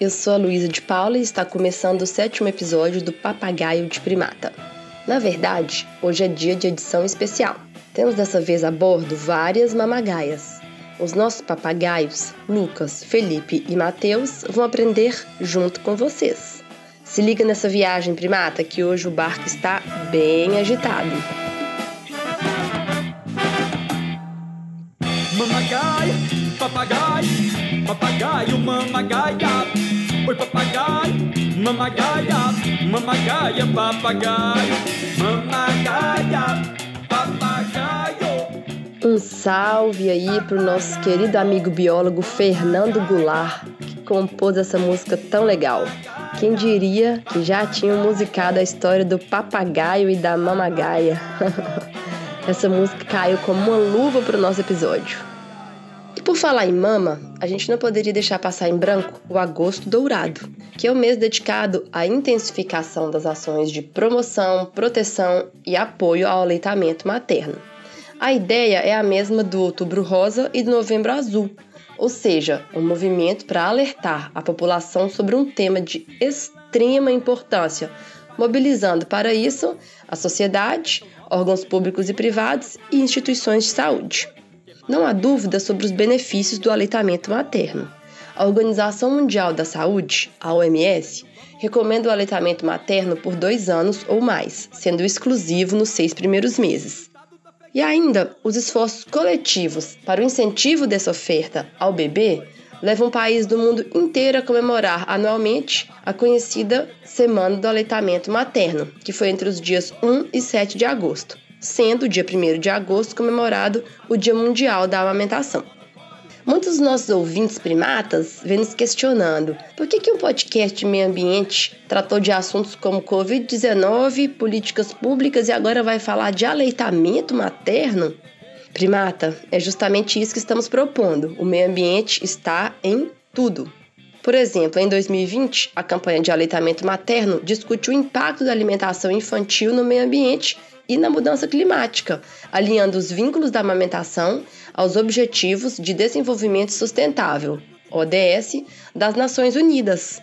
Eu sou a Luísa de Paula e está começando o sétimo episódio do Papagaio de Primata. Na verdade, hoje é dia de edição especial. Temos dessa vez a bordo várias mamagaias. Os nossos papagaios, Lucas, Felipe e Mateus, vão aprender junto com vocês. Se liga nessa viagem primata que hoje o barco está bem agitado. Mamagaia, papagaio papagaio, mamagaia. Mamagaia, mamagaia, papagaio, mamagaia, papagaio. Um salve aí pro nosso querido amigo biólogo Fernando Goulart, que compôs essa música tão legal. Quem diria que já tinham musicado a história do papagaio e da mamagaia? Essa música caiu como uma luva pro nosso episódio. Por falar em mama, a gente não poderia deixar passar em branco o Agosto Dourado, que é o mês dedicado à intensificação das ações de promoção, proteção e apoio ao aleitamento materno. A ideia é a mesma do Outubro Rosa e do Novembro Azul, ou seja, um movimento para alertar a população sobre um tema de extrema importância, mobilizando para isso a sociedade, órgãos públicos e privados e instituições de saúde. Não há dúvida sobre os benefícios do aleitamento materno. A Organização Mundial da Saúde, a OMS, recomenda o aleitamento materno por dois anos ou mais, sendo exclusivo nos seis primeiros meses. E ainda, os esforços coletivos para o incentivo dessa oferta ao bebê levam o país do mundo inteiro a comemorar anualmente a conhecida Semana do Aleitamento Materno, que foi entre os dias 1 e 7 de agosto sendo o dia 1 de agosto comemorado o Dia Mundial da Amamentação. Muitos dos nossos ouvintes primatas vêm nos questionando por que, que um podcast de meio ambiente tratou de assuntos como Covid-19, políticas públicas e agora vai falar de aleitamento materno? Primata, é justamente isso que estamos propondo. O meio ambiente está em tudo. Por exemplo, em 2020, a campanha de aleitamento materno discute o impacto da alimentação infantil no meio ambiente e na mudança climática, alinhando os vínculos da amamentação aos Objetivos de Desenvolvimento Sustentável, ODS, das Nações Unidas.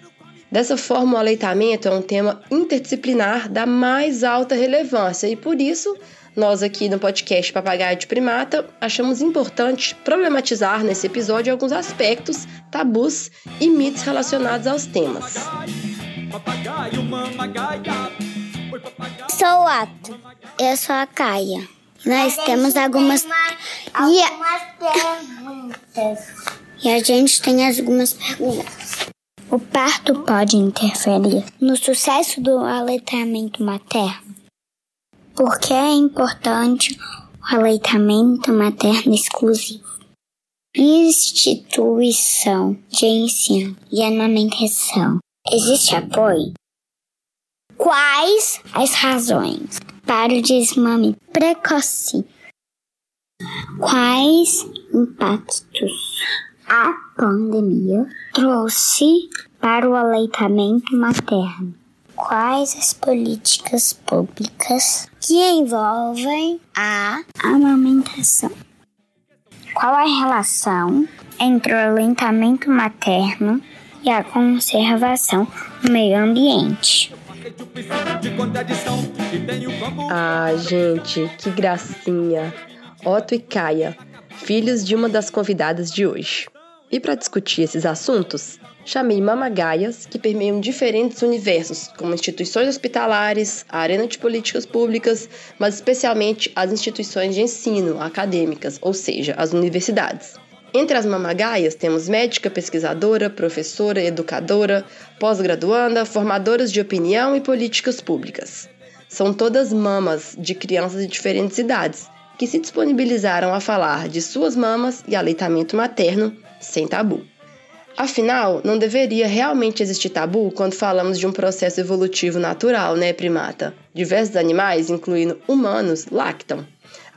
Dessa forma, o aleitamento é um tema interdisciplinar da mais alta relevância e, por isso, nós aqui no podcast Papagaio de Primata achamos importante problematizar nesse episódio alguns aspectos, tabus e mitos relacionados aos temas. Papagaio, Sou o Ato. Eu sou a Caia. Nós temos algumas, algumas perguntas. E a gente tem algumas perguntas. O parto pode interferir no sucesso do aleitamento materno? Por que é importante o aleitamento materno exclusivo? Instituição de ensino e amamentação. Existe apoio? Quais as razões para o desmame precoce? Quais impactos a pandemia trouxe para o aleitamento materno? Quais as políticas públicas que envolvem a amamentação? Qual a relação entre o aleitamento materno e a conservação do meio ambiente? Ah, gente, que gracinha! Otto e Kaia, filhos de uma das convidadas de hoje. E para discutir esses assuntos, chamei mamagaias que permeiam diferentes universos, como instituições hospitalares, a arena de políticas públicas, mas especialmente as instituições de ensino acadêmicas, ou seja, as universidades. Entre as mamagaias temos médica, pesquisadora, professora, educadora, pós-graduanda, formadoras de opinião e políticas públicas. São todas mamas de crianças de diferentes idades que se disponibilizaram a falar de suas mamas e aleitamento materno sem tabu. Afinal, não deveria realmente existir tabu quando falamos de um processo evolutivo natural, né, primata? Diversos animais, incluindo humanos, lactam.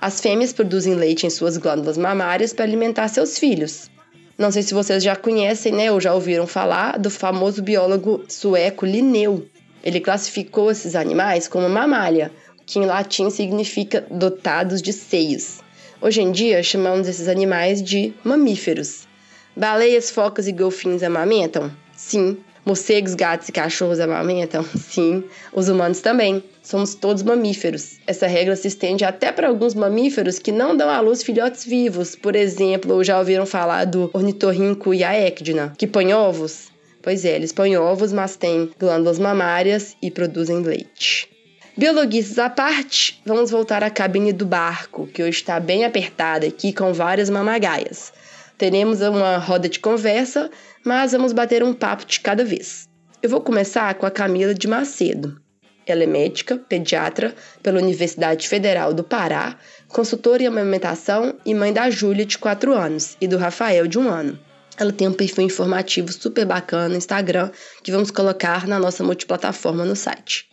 As fêmeas produzem leite em suas glândulas mamárias para alimentar seus filhos. Não sei se vocês já conhecem, né, ou já ouviram falar do famoso biólogo sueco Linneu. Ele classificou esses animais como mamália, que em latim significa dotados de seios. Hoje em dia chamamos esses animais de mamíferos. Baleias, focas e golfinhos amamentam? Sim. Morcegos, gatos e cachorros amamentam? Sim. Os humanos também. Somos todos mamíferos. Essa regra se estende até para alguns mamíferos que não dão à luz filhotes vivos. Por exemplo, já ouviram falar do ornitorrinco e a ecdina, que põem ovos? Pois é, eles põem ovos, mas têm glândulas mamárias e produzem leite. Biologistas à parte, vamos voltar à cabine do barco, que hoje está bem apertada aqui com várias mamagaias. Teremos uma roda de conversa, mas vamos bater um papo de cada vez. Eu vou começar com a Camila de Macedo. Ela é médica, pediatra pela Universidade Federal do Pará, consultora em amamentação e mãe da Júlia, de 4 anos, e do Rafael, de 1 ano. Ela tem um perfil informativo super bacana no Instagram que vamos colocar na nossa multiplataforma no site.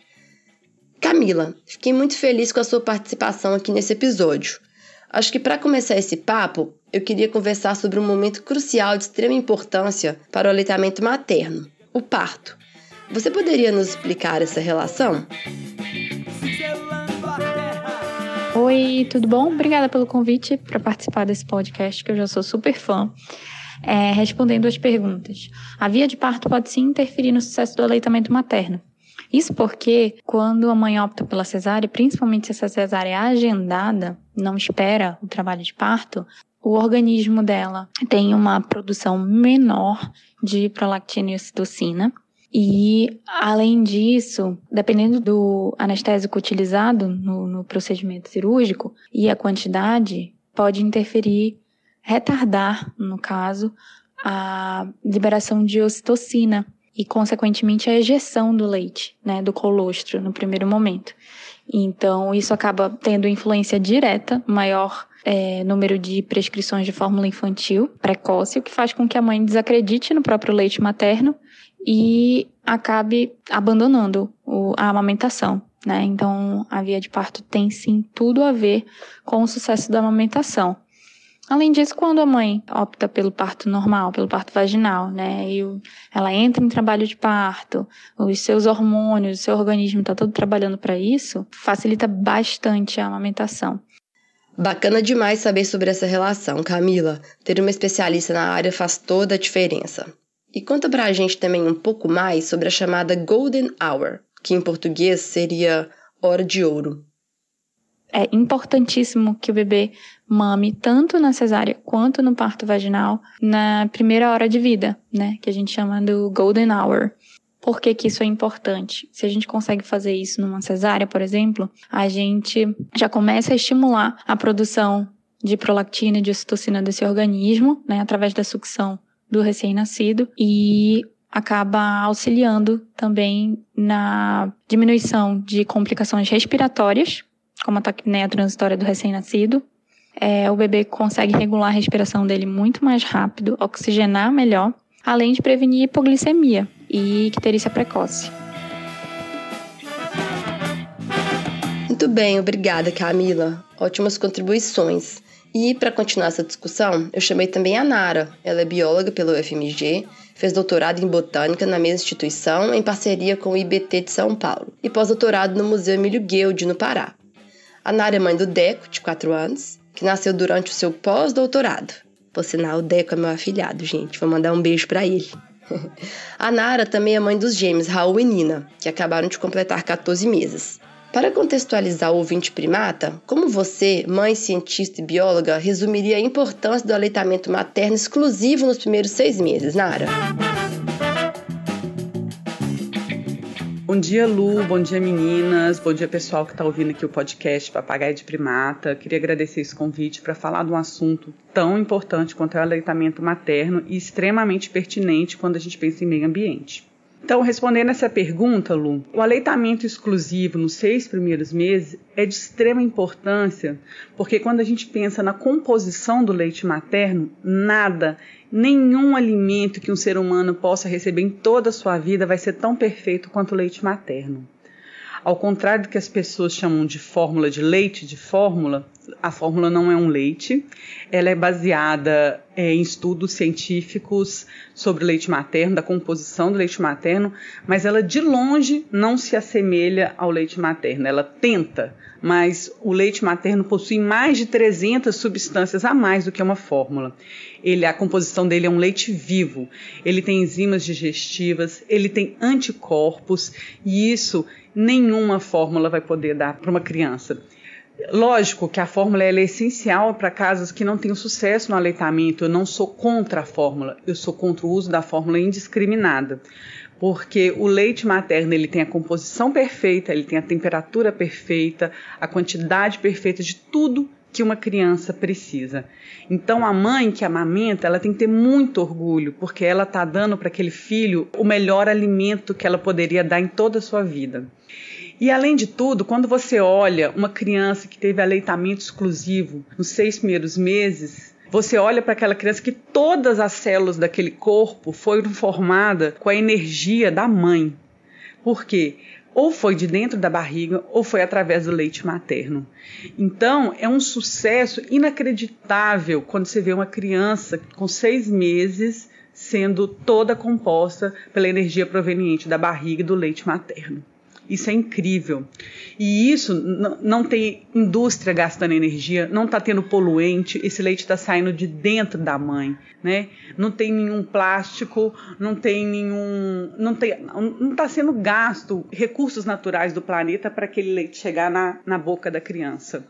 Camila, fiquei muito feliz com a sua participação aqui nesse episódio. Acho que para começar esse papo, eu queria conversar sobre um momento crucial de extrema importância para o aleitamento materno, o parto. Você poderia nos explicar essa relação? Oi, tudo bom? Obrigada pelo convite para participar desse podcast, que eu já sou super fã é, respondendo as perguntas. A via de parto pode sim interferir no sucesso do aleitamento materno. Isso porque, quando a mãe opta pela cesárea, principalmente se essa cesárea é agendada, não espera o trabalho de parto, o organismo dela tem uma produção menor de prolactina e ocitocina. E, além disso, dependendo do anestésico utilizado no, no procedimento cirúrgico e a quantidade, pode interferir retardar, no caso, a liberação de ocitocina e, consequentemente, a ejeção do leite, né, do colostro, no primeiro momento. Então, isso acaba tendo influência direta, maior é, número de prescrições de fórmula infantil precoce, o que faz com que a mãe desacredite no próprio leite materno e acabe abandonando o, a amamentação. Né? Então, a via de parto tem sim tudo a ver com o sucesso da amamentação. Além disso, quando a mãe opta pelo parto normal, pelo parto vaginal, né, e ela entra em trabalho de parto, os seus hormônios, o seu organismo está todo trabalhando para isso, facilita bastante a amamentação. Bacana demais saber sobre essa relação, Camila. Ter uma especialista na área faz toda a diferença. E conta pra gente também um pouco mais sobre a chamada Golden Hour, que em português seria hora de ouro é importantíssimo que o bebê mame tanto na cesárea quanto no parto vaginal na primeira hora de vida, né? Que a gente chama do golden hour. Por que, que isso é importante? Se a gente consegue fazer isso numa cesárea, por exemplo, a gente já começa a estimular a produção de prolactina e de ocitocina desse organismo, né, através da sucção do recém-nascido e acaba auxiliando também na diminuição de complicações respiratórias, como a taquipneia transitória do recém-nascido. É, o bebê consegue regular a respiração dele muito mais rápido, oxigenar melhor, além de prevenir hipoglicemia e icterícia precoce. Muito bem, obrigada, Camila. Ótimas contribuições. E para continuar essa discussão, eu chamei também a Nara. Ela é bióloga pelo UFMG, fez doutorado em botânica na mesma instituição em parceria com o IBT de São Paulo e pós-doutorado no Museu Emílio Guild, no Pará. A Nara é mãe do Deco, de 4 anos, que nasceu durante o seu pós-doutorado. Por sinal, o Deco é meu afilhado, gente. Vou mandar um beijo para ele. a Nara também é mãe dos gêmeos Raul e Nina, que acabaram de completar 14 meses. Para contextualizar o ouvinte primata, como você, mãe cientista e bióloga, resumiria a importância do aleitamento materno exclusivo nos primeiros seis meses, Nara? Bom dia, Lu. Bom dia, meninas. Bom dia, pessoal que está ouvindo aqui o podcast Papagaio de Primata. Queria agradecer esse convite para falar de um assunto tão importante quanto é o aleitamento materno e extremamente pertinente quando a gente pensa em meio ambiente. Então, respondendo essa pergunta, Lu, o aleitamento exclusivo nos seis primeiros meses é de extrema importância, porque quando a gente pensa na composição do leite materno, nada, nenhum alimento que um ser humano possa receber em toda a sua vida vai ser tão perfeito quanto o leite materno. Ao contrário do que as pessoas chamam de fórmula de leite de fórmula, A fórmula não é um leite, ela é baseada é, em estudos científicos sobre o leite materno, da composição do leite materno, mas ela de longe não se assemelha ao leite materno. Ela tenta, mas o leite materno possui mais de 300 substâncias a mais do que uma fórmula. Ele, a composição dele é um leite vivo. Ele tem enzimas digestivas, ele tem anticorpos e isso nenhuma fórmula vai poder dar para uma criança. Lógico que a fórmula é essencial para casos que não tenham sucesso no aleitamento. Eu não sou contra a fórmula, eu sou contra o uso da fórmula indiscriminada. Porque o leite materno ele tem a composição perfeita, ele tem a temperatura perfeita, a quantidade perfeita de tudo que uma criança precisa. Então a mãe que amamenta, ela tem que ter muito orgulho, porque ela está dando para aquele filho o melhor alimento que ela poderia dar em toda a sua vida. E além de tudo, quando você olha uma criança que teve aleitamento exclusivo nos seis primeiros meses, você olha para aquela criança que todas as células daquele corpo foram formadas com a energia da mãe. Por quê? Ou foi de dentro da barriga ou foi através do leite materno. Então, é um sucesso inacreditável quando você vê uma criança com seis meses sendo toda composta pela energia proveniente da barriga e do leite materno. Isso é incrível. E isso não tem indústria gastando energia, não está tendo poluente, esse leite está saindo de dentro da mãe, né? Não tem nenhum plástico, não tem nenhum. não tem, não está sendo gasto recursos naturais do planeta para aquele leite chegar na, na boca da criança.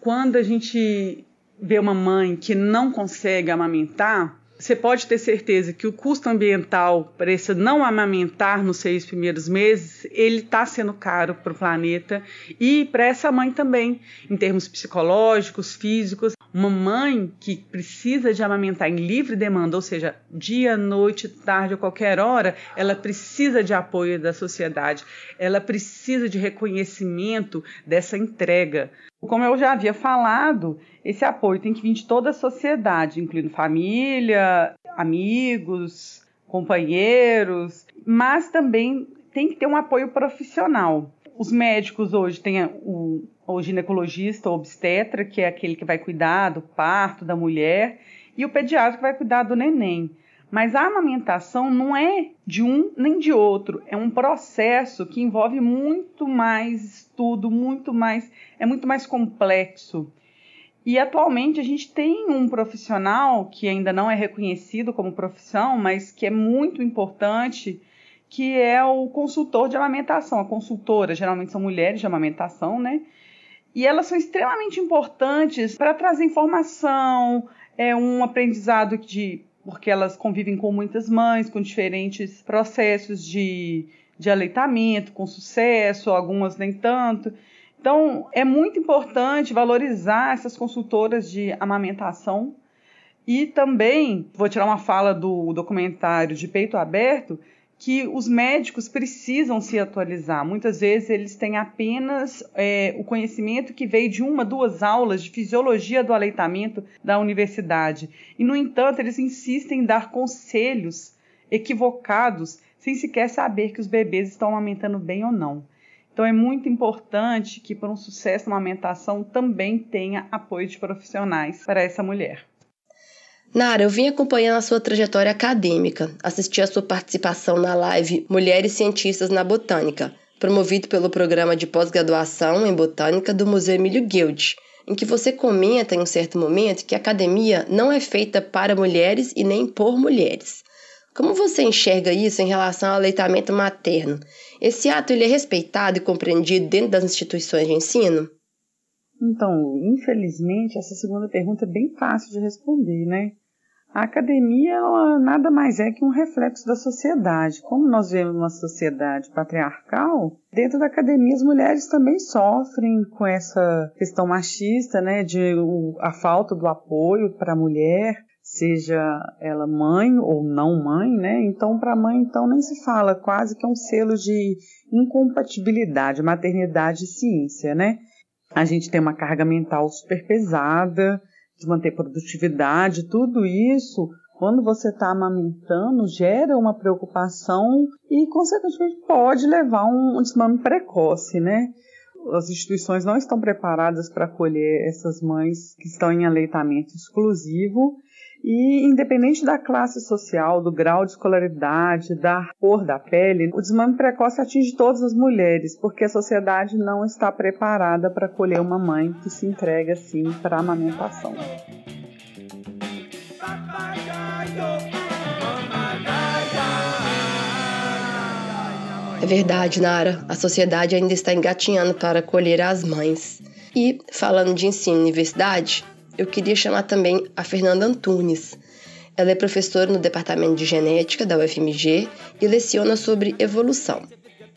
Quando a gente vê uma mãe que não consegue amamentar, você pode ter certeza que o custo ambiental para esse não amamentar nos seis primeiros meses, ele está sendo caro para o planeta e para essa mãe também, em termos psicológicos, físicos. Uma mãe que precisa de amamentar em livre demanda, ou seja, dia, noite, tarde ou qualquer hora, ela precisa de apoio da sociedade, ela precisa de reconhecimento dessa entrega. Como eu já havia falado, esse apoio tem que vir de toda a sociedade, incluindo família, amigos, companheiros, mas também tem que ter um apoio profissional. Os médicos hoje têm o, o ginecologista, o obstetra, que é aquele que vai cuidar do parto da mulher, e o pediatra que vai cuidar do neném. Mas a amamentação não é de um nem de outro, é um processo que envolve muito mais estudo, muito mais, é muito mais complexo. E atualmente a gente tem um profissional que ainda não é reconhecido como profissão, mas que é muito importante, que é o consultor de amamentação. A consultora geralmente são mulheres de amamentação, né? E elas são extremamente importantes para trazer informação, é um aprendizado de porque elas convivem com muitas mães, com diferentes processos de, de aleitamento, com sucesso, algumas nem tanto. Então, é muito importante valorizar essas consultoras de amamentação e também, vou tirar uma fala do documentário de Peito Aberto, que os médicos precisam se atualizar. Muitas vezes eles têm apenas é, o conhecimento que veio de uma, duas aulas de fisiologia do aleitamento da universidade. E, no entanto, eles insistem em dar conselhos equivocados sem sequer saber que os bebês estão amamentando bem ou não. Então, é muito importante que, para um sucesso na amamentação, também tenha apoio de profissionais para essa mulher. Nara, eu vim acompanhando a sua trajetória acadêmica, assisti a sua participação na live Mulheres Cientistas na Botânica, promovido pelo programa de pós-graduação em Botânica do Museu Emílio Guild, em que você comenta em um certo momento que a academia não é feita para mulheres e nem por mulheres. Como você enxerga isso em relação ao aleitamento materno? Esse ato ele é respeitado e compreendido dentro das instituições de ensino? Então, infelizmente, essa segunda pergunta é bem fácil de responder, né? A academia ela nada mais é que um reflexo da sociedade. Como nós vemos uma sociedade patriarcal, dentro da academia as mulheres também sofrem com essa questão machista, né, de o, a falta do apoio para a mulher, seja ela mãe ou não mãe, né? Então para a mãe então nem se fala, quase que é um selo de incompatibilidade, maternidade e ciência, né? A gente tem uma carga mental super pesada, de manter produtividade, tudo isso, quando você está amamentando, gera uma preocupação e, consequentemente, pode levar um, um desmame precoce, né? as instituições não estão preparadas para acolher essas mães que estão em aleitamento exclusivo e, independente da classe social, do grau de escolaridade, da cor da pele, o desmame precoce atinge todas as mulheres, porque a sociedade não está preparada para acolher uma mãe que se entrega assim para a amamentação. É verdade, Nara. A sociedade ainda está engatinhando para acolher as mães. E, falando de ensino e universidade, eu queria chamar também a Fernanda Antunes. Ela é professora no Departamento de Genética da UFMG e leciona sobre evolução.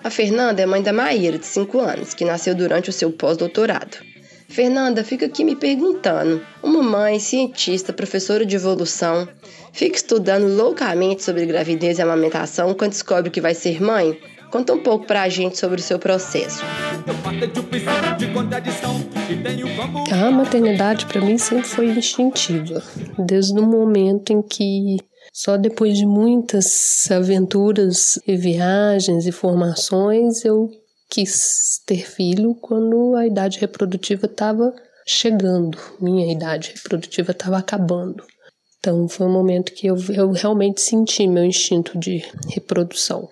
A Fernanda é mãe da Maíra, de 5 anos, que nasceu durante o seu pós-doutorado. Fernanda fica aqui me perguntando: uma mãe, cientista, professora de evolução, fica estudando loucamente sobre gravidez e amamentação quando descobre que vai ser mãe? Conta um pouco pra gente sobre o seu processo. A maternidade para mim sempre foi instintiva, desde o momento em que só depois de muitas aventuras e viagens e formações eu quis ter filho quando a idade reprodutiva estava chegando, minha idade reprodutiva estava acabando. Então foi um momento que eu, eu realmente senti meu instinto de reprodução.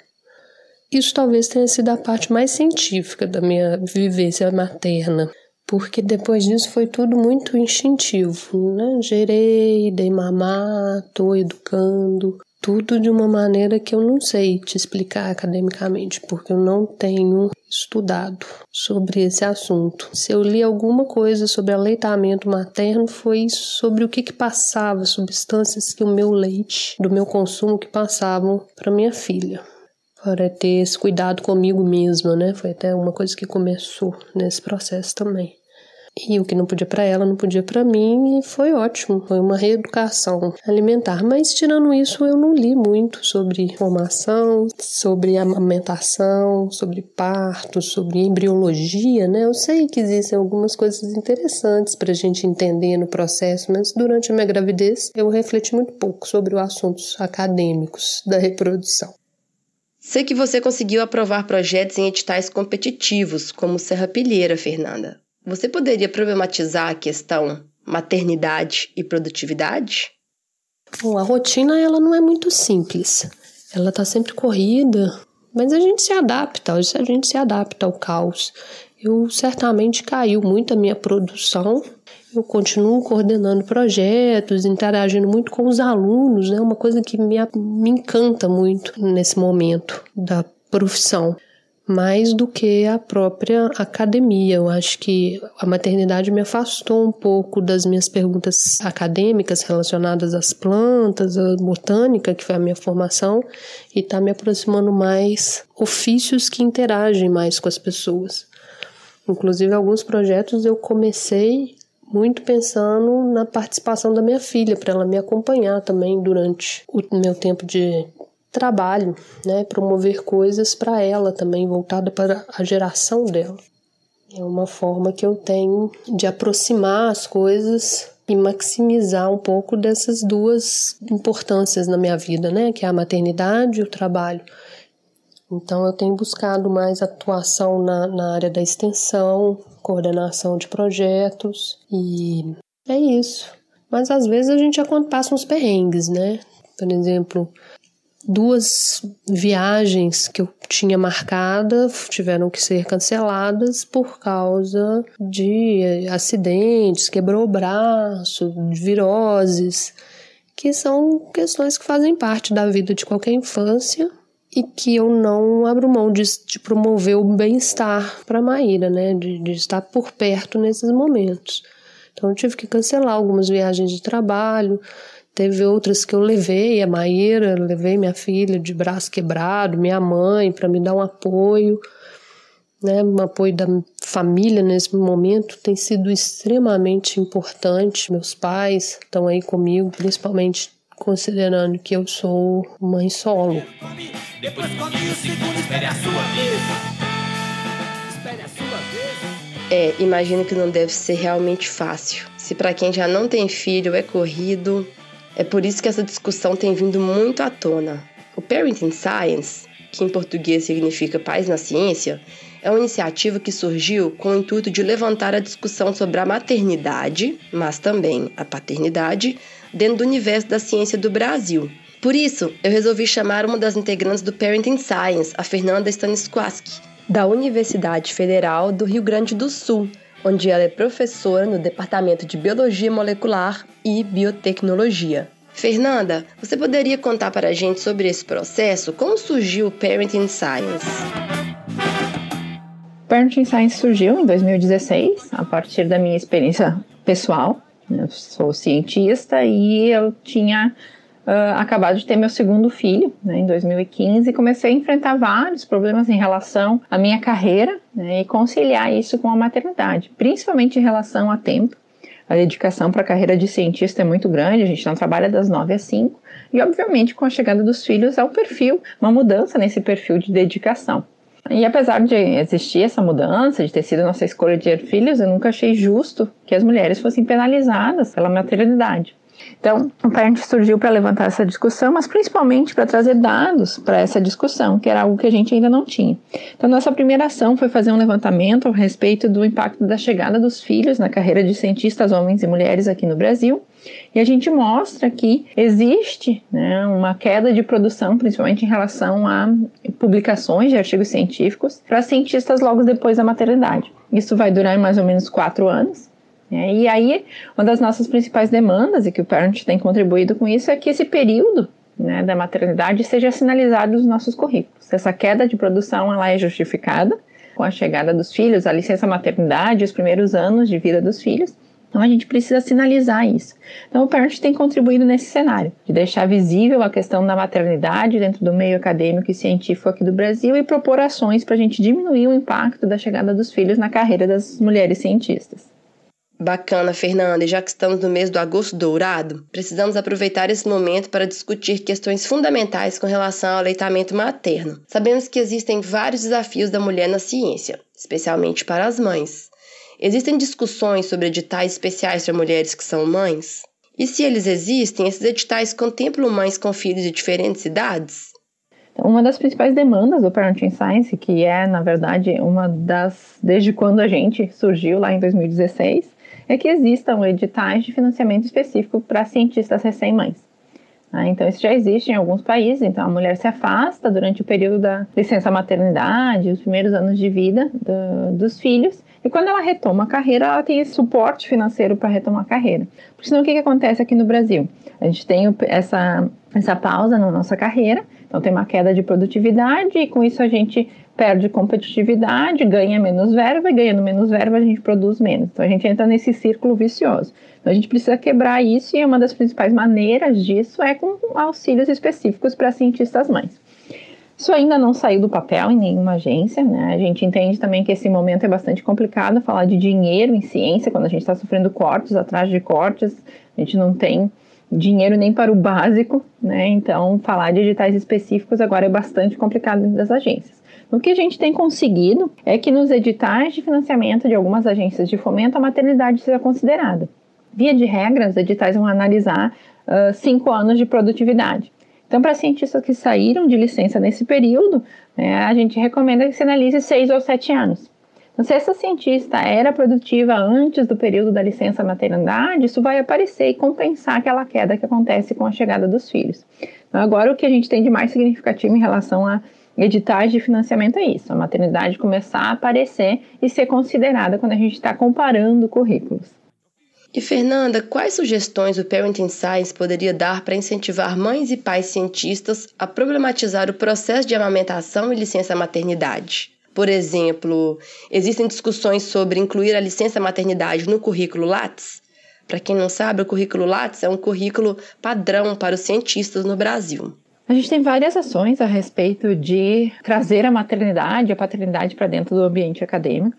Isso talvez tenha sido a parte mais científica da minha vivência materna, porque depois disso foi tudo muito instintivo, né? Gerei, dei mamar, tô educando, tudo de uma maneira que eu não sei te explicar academicamente, porque eu não tenho estudado sobre esse assunto. Se eu li alguma coisa sobre aleitamento materno, foi sobre o que, que passava, substâncias que o meu leite, do meu consumo, que passavam para minha filha para ter esse cuidado comigo mesma, né? Foi até uma coisa que começou nesse processo também. E o que não podia para ela não podia para mim e foi ótimo, foi uma reeducação alimentar. Mas tirando isso, eu não li muito sobre formação, sobre amamentação, sobre parto, sobre embriologia, né? Eu sei que existem algumas coisas interessantes para a gente entender no processo, mas durante a minha gravidez eu refleti muito pouco sobre os assuntos acadêmicos da reprodução. Sei que você conseguiu aprovar projetos em editais competitivos, como Serra Pilheira, Fernanda. Você poderia problematizar a questão maternidade e produtividade? Bom, a rotina ela não é muito simples. Ela está sempre corrida, mas a gente se adapta, a gente se adapta ao caos. Eu certamente caiu muito a minha produção eu continuo coordenando projetos, interagindo muito com os alunos, é né? uma coisa que me, me encanta muito nesse momento da profissão mais do que a própria academia. Eu acho que a maternidade me afastou um pouco das minhas perguntas acadêmicas relacionadas às plantas, à botânica, que foi a minha formação, e está me aproximando mais ofícios que interagem mais com as pessoas. Inclusive, alguns projetos eu comecei muito pensando na participação da minha filha, para ela me acompanhar também durante o meu tempo de trabalho, né, promover coisas para ela também voltada para a geração dela. É uma forma que eu tenho de aproximar as coisas e maximizar um pouco dessas duas importâncias na minha vida, né, que é a maternidade e o trabalho. Então eu tenho buscado mais atuação na, na área da extensão, coordenação de projetos e é isso. Mas às vezes a gente passa uns perrengues, né? Por exemplo, duas viagens que eu tinha marcada tiveram que ser canceladas por causa de acidentes, quebrou o braço, viroses, que são questões que fazem parte da vida de qualquer infância e que eu não abro mão de, de promover o bem-estar para Maíra, né? De, de, estar por perto nesses momentos. Então eu tive que cancelar algumas viagens de trabalho. Teve outras que eu levei a Maíra, levei minha filha de braço quebrado, minha mãe para me dar um apoio, né? Um apoio da família nesse momento tem sido extremamente importante. Meus pais estão aí comigo, principalmente considerando que eu sou mãe solo. Depois come o segundo, espere a sua vez. Espere a sua vez. É, imagino que não deve ser realmente fácil. Se para quem já não tem filho é corrido, é por isso que essa discussão tem vindo muito à tona. O Parenting Science, que em português significa pais na ciência, é uma iniciativa que surgiu com o intuito de levantar a discussão sobre a maternidade, mas também a paternidade, dentro do universo da ciência do Brasil. Por isso, eu resolvi chamar uma das integrantes do Parenting Science, a Fernanda Stanisquaski, da Universidade Federal do Rio Grande do Sul, onde ela é professora no Departamento de Biologia Molecular e Biotecnologia. Fernanda, você poderia contar para a gente sobre esse processo? Como surgiu o Parenting Science? Parenting Science surgiu em 2016, a partir da minha experiência pessoal. Eu sou cientista e eu tinha uh, acabado de ter meu segundo filho, né, em 2015, e comecei a enfrentar vários problemas em relação à minha carreira né, e conciliar isso com a maternidade, principalmente em relação a tempo. A dedicação para a carreira de cientista é muito grande, a gente não trabalha das 9 às 5, e obviamente com a chegada dos filhos há um perfil, uma mudança nesse perfil de dedicação. E apesar de existir essa mudança, de ter sido nossa escolha de ter filhos, eu nunca achei justo que as mulheres fossem penalizadas pela maternidade. Então, o Parent surgiu para levantar essa discussão, mas principalmente para trazer dados para essa discussão, que era algo que a gente ainda não tinha. Então, nossa primeira ação foi fazer um levantamento a respeito do impacto da chegada dos filhos na carreira de cientistas homens e mulheres aqui no Brasil. E a gente mostra que existe né, uma queda de produção, principalmente em relação a publicações de artigos científicos, para cientistas logo depois da maternidade. Isso vai durar mais ou menos quatro anos. É, e aí, uma das nossas principais demandas, e que o Parent tem contribuído com isso, é que esse período né, da maternidade seja sinalizado nos nossos currículos. Essa queda de produção ela é justificada com a chegada dos filhos, a licença maternidade, os primeiros anos de vida dos filhos. Então a gente precisa sinalizar isso. Então o Parent tem contribuído nesse cenário, de deixar visível a questão da maternidade dentro do meio acadêmico e científico aqui do Brasil e propor ações para a gente diminuir o impacto da chegada dos filhos na carreira das mulheres cientistas. Bacana, Fernanda. E já que estamos no mês do agosto dourado, precisamos aproveitar esse momento para discutir questões fundamentais com relação ao aleitamento materno. Sabemos que existem vários desafios da mulher na ciência, especialmente para as mães. Existem discussões sobre editais especiais para mulheres que são mães? E se eles existem, esses editais contemplam mães com filhos de diferentes idades? Uma das principais demandas do Parenting Science, que é, na verdade, uma das. desde quando a gente surgiu lá em 2016, é que existam editais de financiamento específico para cientistas recém-mães. Ah, então, isso já existe em alguns países. Então, a mulher se afasta durante o período da licença maternidade, os primeiros anos de vida do, dos filhos. E quando ela retoma a carreira, ela tem esse suporte financeiro para retomar a carreira. Porque senão, o que, que acontece aqui no Brasil? A gente tem essa, essa pausa na nossa carreira, então tem uma queda de produtividade, e com isso a gente perde competitividade, ganha menos verba, e ganhando menos verba a gente produz menos. Então a gente entra nesse círculo vicioso. Então a gente precisa quebrar isso e uma das principais maneiras disso é com auxílios específicos para cientistas mães. Isso ainda não saiu do papel em nenhuma agência, né? A gente entende também que esse momento é bastante complicado falar de dinheiro em ciência, quando a gente está sofrendo cortes atrás de cortes, a gente não tem dinheiro nem para o básico, né? Então, falar de editais específicos agora é bastante complicado das agências. O que a gente tem conseguido é que nos editais de financiamento de algumas agências de fomento, a maternidade seja considerada. Via de regra, os editais vão analisar uh, cinco anos de produtividade. Então, para cientistas que saíram de licença nesse período, né, a gente recomenda que se analise seis ou sete anos. Então, se essa cientista era produtiva antes do período da licença maternidade, isso vai aparecer e compensar aquela queda que acontece com a chegada dos filhos. Então, agora, o que a gente tem de mais significativo em relação a editais de financiamento é isso, a maternidade começar a aparecer e ser considerada quando a gente está comparando currículos. E Fernanda, quais sugestões o Parenting Science poderia dar para incentivar mães e pais cientistas a problematizar o processo de amamentação e licença maternidade? Por exemplo, existem discussões sobre incluir a licença maternidade no currículo Lattes? Para quem não sabe, o currículo Lattes é um currículo padrão para os cientistas no Brasil. A gente tem várias ações a respeito de trazer a maternidade, a paternidade para dentro do ambiente acadêmico.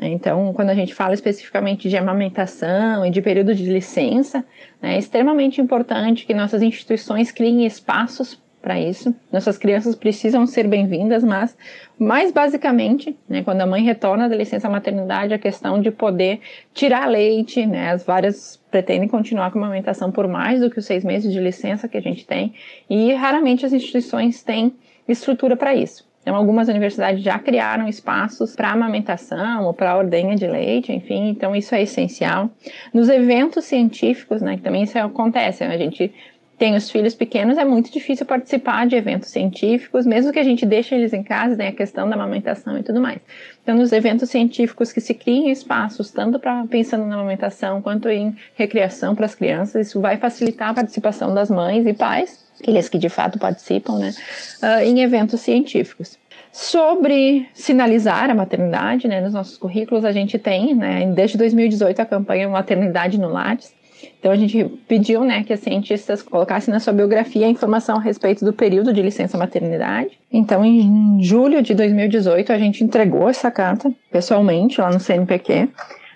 Então, quando a gente fala especificamente de amamentação e de período de licença, né, é extremamente importante que nossas instituições criem espaços para isso. Nossas crianças precisam ser bem-vindas, mas mais basicamente, né, quando a mãe retorna da licença maternidade, a questão de poder tirar leite, né, as várias pretendem continuar com a amamentação por mais do que os seis meses de licença que a gente tem, e raramente as instituições têm estrutura para isso. Então, algumas universidades já criaram espaços para amamentação ou para ordenha de leite, enfim, então isso é essencial. Nos eventos científicos, né, que também isso acontece, né, a gente tem os filhos pequenos, é muito difícil participar de eventos científicos, mesmo que a gente deixe eles em casa, tem a questão da amamentação e tudo mais. Então, nos eventos científicos que se criem espaços, tanto para pensando na amamentação quanto em recreação para as crianças, isso vai facilitar a participação das mães e pais aqueles que de fato participam, né, uh, em eventos científicos. Sobre sinalizar a maternidade, né, nos nossos currículos a gente tem, né, desde 2018 a campanha Maternidade no Lattes. Então a gente pediu, né, que as cientistas colocassem na sua biografia a informação a respeito do período de licença maternidade. Então em julho de 2018 a gente entregou essa carta pessoalmente lá no CNPq.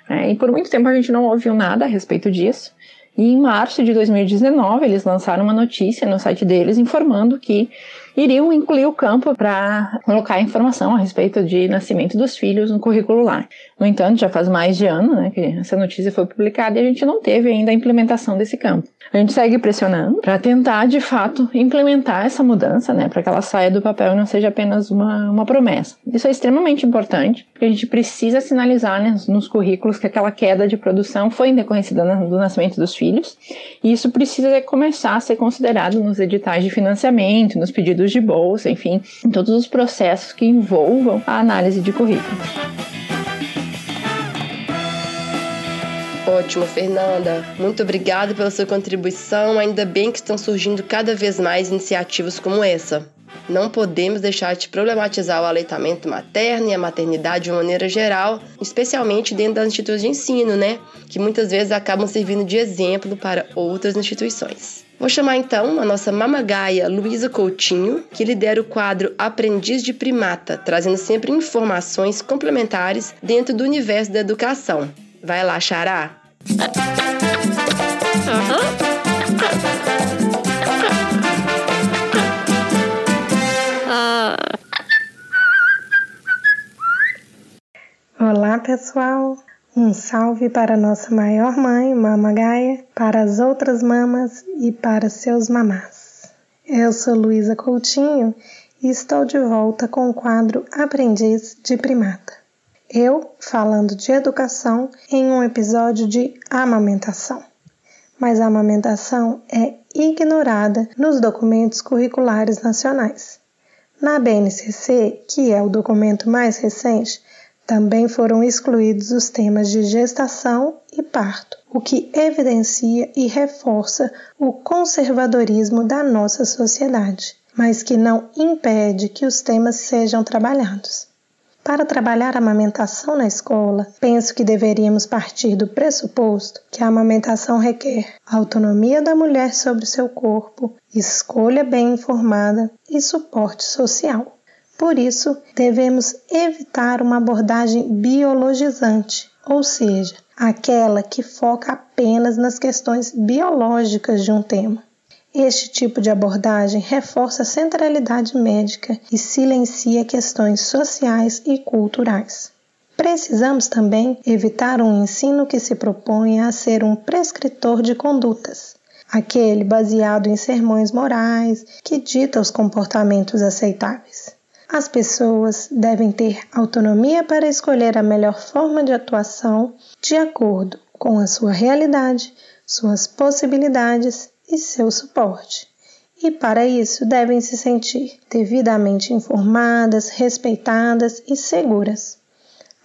Né, e por muito tempo a gente não ouviu nada a respeito disso. E em março de 2019, eles lançaram uma notícia no site deles informando que iriam incluir o campo para colocar informação a respeito de nascimento dos filhos no currículo lá. No entanto, já faz mais de ano né, que essa notícia foi publicada e a gente não teve ainda a implementação desse campo. A gente segue pressionando para tentar, de fato, implementar essa mudança, né, para que ela saia do papel e não seja apenas uma, uma promessa. Isso é extremamente importante, porque a gente precisa sinalizar né, nos currículos que aquela queda de produção foi em decorrência do nascimento dos filhos, e isso precisa começar a ser considerado nos editais de financiamento, nos pedidos de bolsa, enfim, em todos os processos que envolvam a análise de currículo. Ótimo, Fernanda. Muito obrigada pela sua contribuição. Ainda bem que estão surgindo cada vez mais iniciativas como essa. Não podemos deixar de problematizar o aleitamento materno e a maternidade de uma maneira geral, especialmente dentro das instituições de ensino, né? Que muitas vezes acabam servindo de exemplo para outras instituições. Vou chamar então a nossa mamagaia Luísa Coutinho, que lidera o quadro Aprendiz de Primata, trazendo sempre informações complementares dentro do universo da educação. Vai lá, Xará! Olá, pessoal! Um salve para nossa maior mãe, Mama Gaia, para as outras mamas e para seus mamás. Eu sou Luísa Coutinho e estou de volta com o quadro Aprendiz de Primata. Eu falando de educação em um episódio de amamentação. Mas a amamentação é ignorada nos documentos curriculares nacionais. Na BNCC, que é o documento mais recente, também foram excluídos os temas de gestação e parto, o que evidencia e reforça o conservadorismo da nossa sociedade, mas que não impede que os temas sejam trabalhados. Para trabalhar a amamentação na escola, penso que deveríamos partir do pressuposto que a amamentação requer autonomia da mulher sobre seu corpo, escolha bem informada e suporte social. Por isso, devemos evitar uma abordagem biologizante, ou seja, aquela que foca apenas nas questões biológicas de um tema. Este tipo de abordagem reforça a centralidade médica e silencia questões sociais e culturais. Precisamos também evitar um ensino que se propõe a ser um prescritor de condutas, aquele baseado em sermões morais que dita os comportamentos aceitáveis. As pessoas devem ter autonomia para escolher a melhor forma de atuação de acordo com a sua realidade, suas possibilidades e seu suporte. E para isso devem se sentir devidamente informadas, respeitadas e seguras.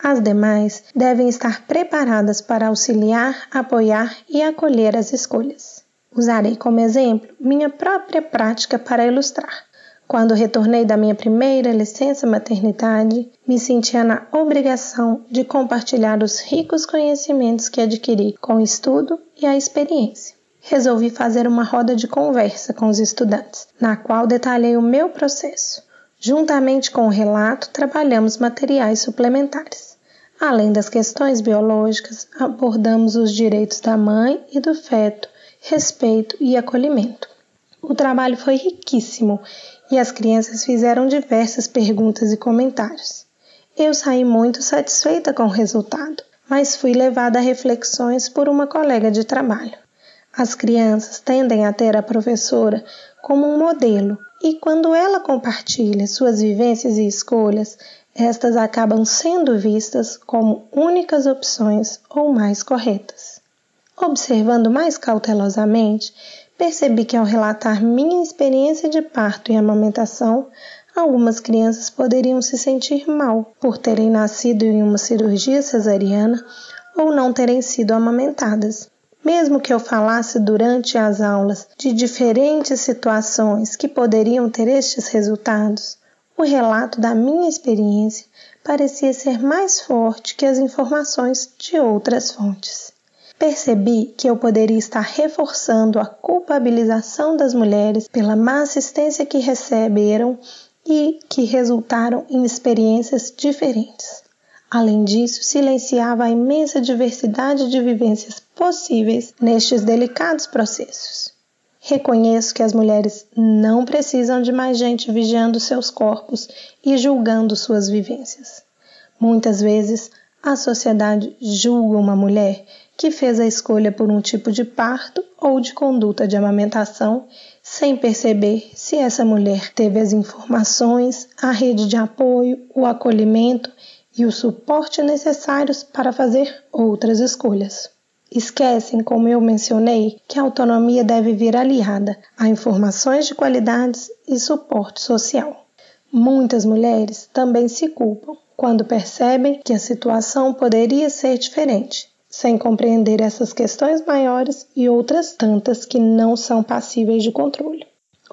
As demais devem estar preparadas para auxiliar, apoiar e acolher as escolhas. Usarei como exemplo minha própria prática para ilustrar. Quando retornei da minha primeira licença maternidade, me sentia na obrigação de compartilhar os ricos conhecimentos que adquiri com o estudo e a experiência. Resolvi fazer uma roda de conversa com os estudantes, na qual detalhei o meu processo. Juntamente com o relato, trabalhamos materiais suplementares. Além das questões biológicas, abordamos os direitos da mãe e do feto, respeito e acolhimento. O trabalho foi riquíssimo e as crianças fizeram diversas perguntas e comentários. Eu saí muito satisfeita com o resultado, mas fui levada a reflexões por uma colega de trabalho. As crianças tendem a ter a professora como um modelo E quando ela compartilha suas vivências e escolhas, estas acabam sendo vistas como únicas opções ou mais corretas. Observando mais cautelosamente, percebi que ao relatar minha experiência de parto e amamentação, algumas crianças poderiam se sentir mal por terem nascido em uma cirurgia cesariana ou não terem sido amamentadas. Mesmo que eu falasse durante as aulas de diferentes situações que poderiam ter estes resultados, o relato da minha experiência parecia ser mais forte que as informações de outras fontes. Percebi que eu poderia estar reforçando a culpabilização das mulheres pela má assistência que receberam e que resultaram em experiências diferentes. Além disso, silenciava a imensa diversidade de vivências possíveis nestes delicados processos. Reconheço que as mulheres não precisam de mais gente vigiando seus corpos e julgando suas vivências. Muitas vezes, a sociedade julga uma mulher que fez a escolha por um tipo de parto ou de conduta de amamentação sem perceber se essa mulher teve as informações, a rede de apoio, o acolhimento e o suporte necessários para fazer outras escolhas. Esquecem, como eu mencionei, que a autonomia deve vir aliada a informações de qualidades e suporte social. Muitas mulheres também se culpam quando percebem que a situação poderia ser diferente, sem compreender essas questões maiores e outras tantas que não são passíveis de controle.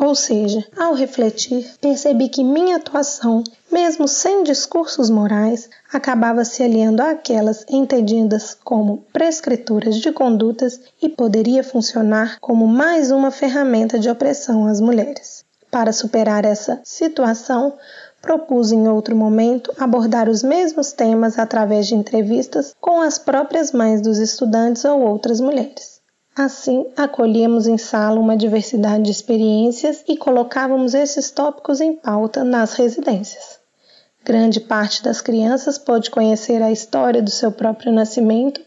Ou seja, ao refletir, percebi que minha atuação, mesmo sem discursos morais, acabava se aliando àquelas entendidas como prescritoras de condutas e poderia funcionar como mais uma ferramenta de opressão às mulheres. Para superar essa situação, propus em outro momento abordar os mesmos temas através de entrevistas com as próprias mães dos estudantes ou outras mulheres. Assim, acolhíamos em sala uma diversidade de experiências e colocávamos esses tópicos em pauta nas residências. Grande parte das crianças pôde conhecer a história do seu próprio nascimento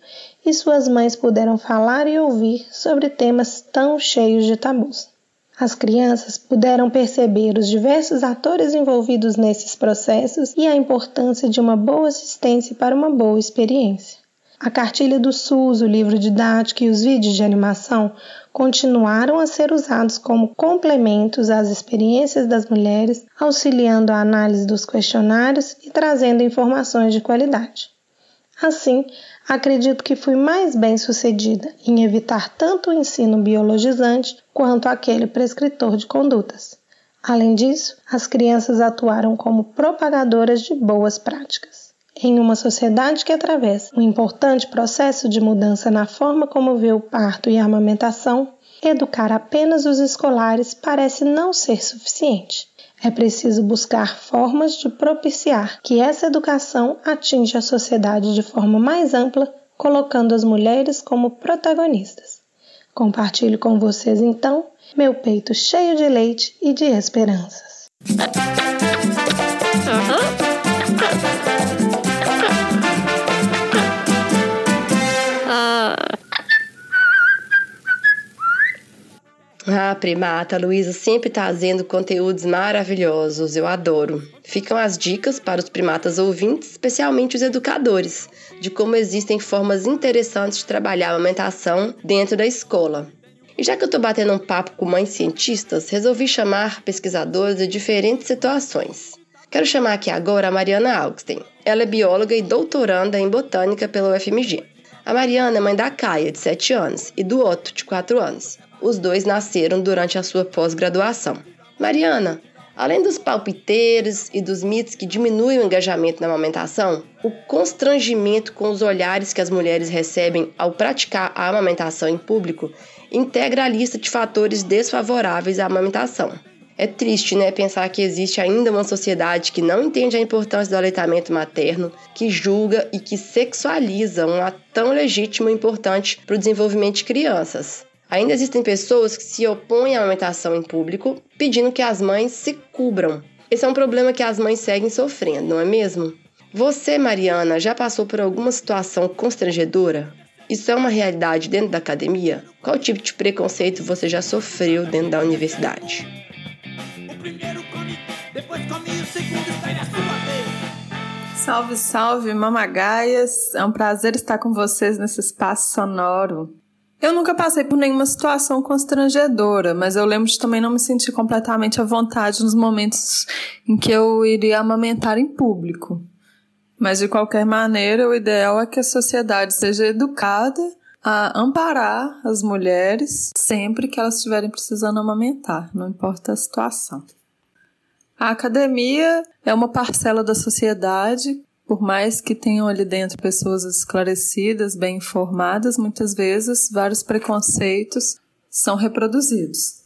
e suas mães puderam falar e ouvir sobre temas tão cheios de tabus. As crianças puderam perceber os diversos atores envolvidos nesses processos e a importância de uma boa assistência para uma boa experiência. A cartilha do SUS, o livro didático e os vídeos de animação continuaram a ser usados como complementos às experiências das mulheres, auxiliando a análise dos questionários e trazendo informações de qualidade. Assim, acredito que fui mais bem sucedida em evitar tanto o ensino biologizante quanto aquele prescritor de condutas. Além disso, as crianças atuaram como propagadoras de boas práticas. Em uma sociedade que atravessa um importante processo de mudança na forma como vê o parto e a amamentação, educar apenas os escolares parece não ser suficiente. É preciso buscar formas de propiciar que essa educação atinja a sociedade de forma mais ampla, colocando as mulheres como protagonistas. Compartilho com vocês então meu peito cheio de leite e de esperanças. Ah, primata, a Luísa sempre trazendo conteúdos maravilhosos, eu adoro. Ficam as dicas para os primatas ouvintes, especialmente os educadores, de como existem formas interessantes de trabalhar a amamentação dentro da escola. E já que eu estou batendo um papo com mães cientistas, resolvi chamar pesquisadores de diferentes situações. Quero chamar aqui agora a Mariana Augsten. Ela é bióloga e doutoranda em botânica pela UFMG. A Mariana é mãe da Caia, de 7 anos, e do Otto, de 4 anos. Os dois nasceram durante a sua pós-graduação. Mariana, além dos palpiteiros e dos mitos que diminuem o engajamento na amamentação, o constrangimento com os olhares que as mulheres recebem ao praticar a amamentação em público integra a lista de fatores desfavoráveis à amamentação. É triste, né, pensar que existe ainda uma sociedade que não entende a importância do aleitamento materno, que julga e que sexualiza um ato tão legítimo e importante para o desenvolvimento de crianças. Ainda existem pessoas que se opõem à amamentação em público, pedindo que as mães se cubram. Esse é um problema que as mães seguem sofrendo, não é mesmo? Você, Mariana, já passou por alguma situação constrangedora? Isso é uma realidade dentro da academia? Qual tipo de preconceito você já sofreu dentro da universidade? Salve, salve, mamagaias! É um prazer estar com vocês nesse espaço sonoro. Eu nunca passei por nenhuma situação constrangedora, mas eu lembro de também não me sentir completamente à vontade nos momentos em que eu iria amamentar em público. Mas de qualquer maneira, o ideal é que a sociedade seja educada a amparar as mulheres sempre que elas estiverem precisando amamentar, não importa a situação. A academia é uma parcela da sociedade, por mais que tenham ali dentro pessoas esclarecidas, bem informadas, muitas vezes vários preconceitos são reproduzidos.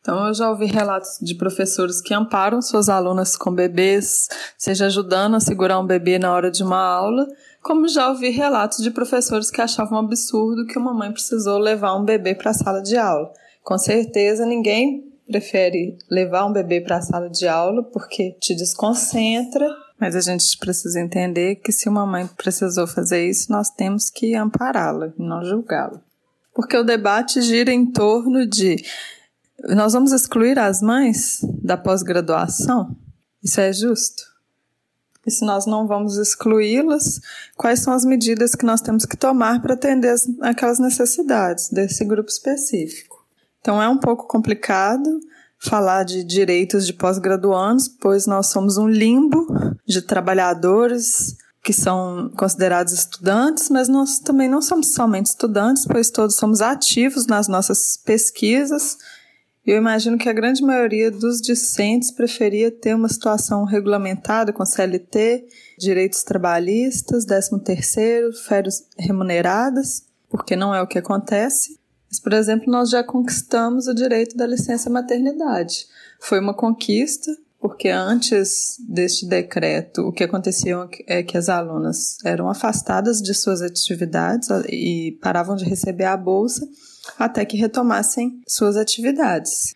Então, eu já ouvi relatos de professores que amparam suas alunas com bebês, seja ajudando a segurar um bebê na hora de uma aula, como já ouvi relatos de professores que achavam absurdo que uma mãe precisou levar um bebê para a sala de aula. Com certeza, ninguém prefere levar um bebê para a sala de aula porque te desconcentra, mas a gente precisa entender que se uma mãe precisou fazer isso, nós temos que ampará-la, não julgá-la. Porque o debate gira em torno de nós vamos excluir as mães da pós-graduação? Isso é justo? E se nós não vamos excluí-las, quais são as medidas que nós temos que tomar para atender as, aquelas necessidades desse grupo específico? Então é um pouco complicado falar de direitos de pós-graduandos, pois nós somos um limbo de trabalhadores que são considerados estudantes, mas nós também não somos somente estudantes, pois todos somos ativos nas nossas pesquisas. Eu imagino que a grande maioria dos discentes preferia ter uma situação regulamentada com CLT, direitos trabalhistas, 13 terceiro, férias remuneradas, porque não é o que acontece. Mas, por exemplo, nós já conquistamos o direito da licença maternidade. Foi uma conquista, porque antes deste decreto, o que acontecia é que as alunas eram afastadas de suas atividades e paravam de receber a bolsa até que retomassem suas atividades.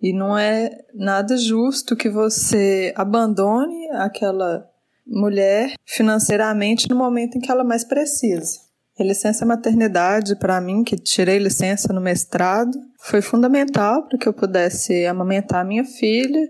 E não é nada justo que você abandone aquela mulher financeiramente no momento em que ela mais precisa. Licença maternidade, para mim, que tirei licença no mestrado, foi fundamental para que eu pudesse amamentar minha filha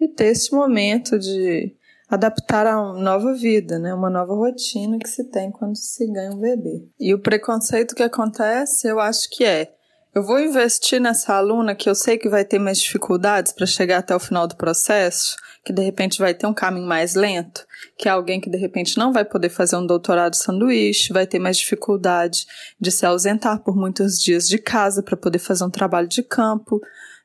e ter esse momento de adaptar a uma nova vida, né? uma nova rotina que se tem quando se ganha um bebê. E o preconceito que acontece, eu acho que é eu vou investir nessa aluna que eu sei que vai ter mais dificuldades para chegar até o final do processo, que de repente vai ter um caminho mais lento, que é alguém que de repente não vai poder fazer um doutorado sanduíche, vai ter mais dificuldade de se ausentar por muitos dias de casa para poder fazer um trabalho de campo,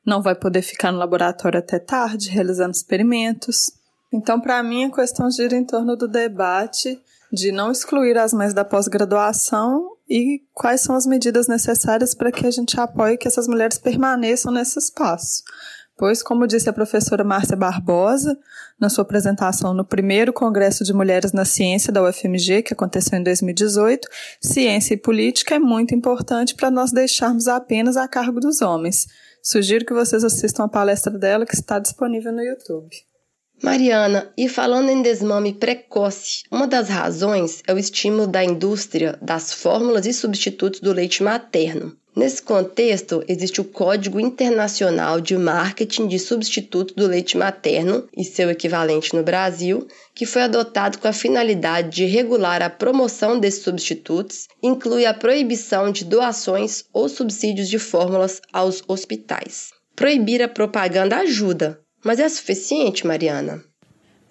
não vai poder ficar no laboratório até tarde realizando experimentos. Então, para mim, a questão gira em torno do debate de não excluir as mães da pós-graduação e quais são as medidas necessárias para que a gente apoie que essas mulheres permaneçam nesse espaço. Pois, como disse a professora Márcia Barbosa, na sua apresentação no primeiro Congresso de Mulheres na Ciência da UFMG, que aconteceu em 2018, ciência e política é muito importante para nós deixarmos apenas a cargo dos homens. Sugiro que vocês assistam a palestra dela, que está disponível no YouTube. Mariana, e falando em desmame precoce, uma das razões é o estímulo da indústria das fórmulas e substitutos do leite materno. Nesse contexto, existe o Código Internacional de Marketing de Substitutos do Leite Materno e seu equivalente no Brasil, que foi adotado com a finalidade de regular a promoção desses substitutos, inclui a proibição de doações ou subsídios de fórmulas aos hospitais. Proibir a propaganda ajuda, mas é suficiente, Mariana?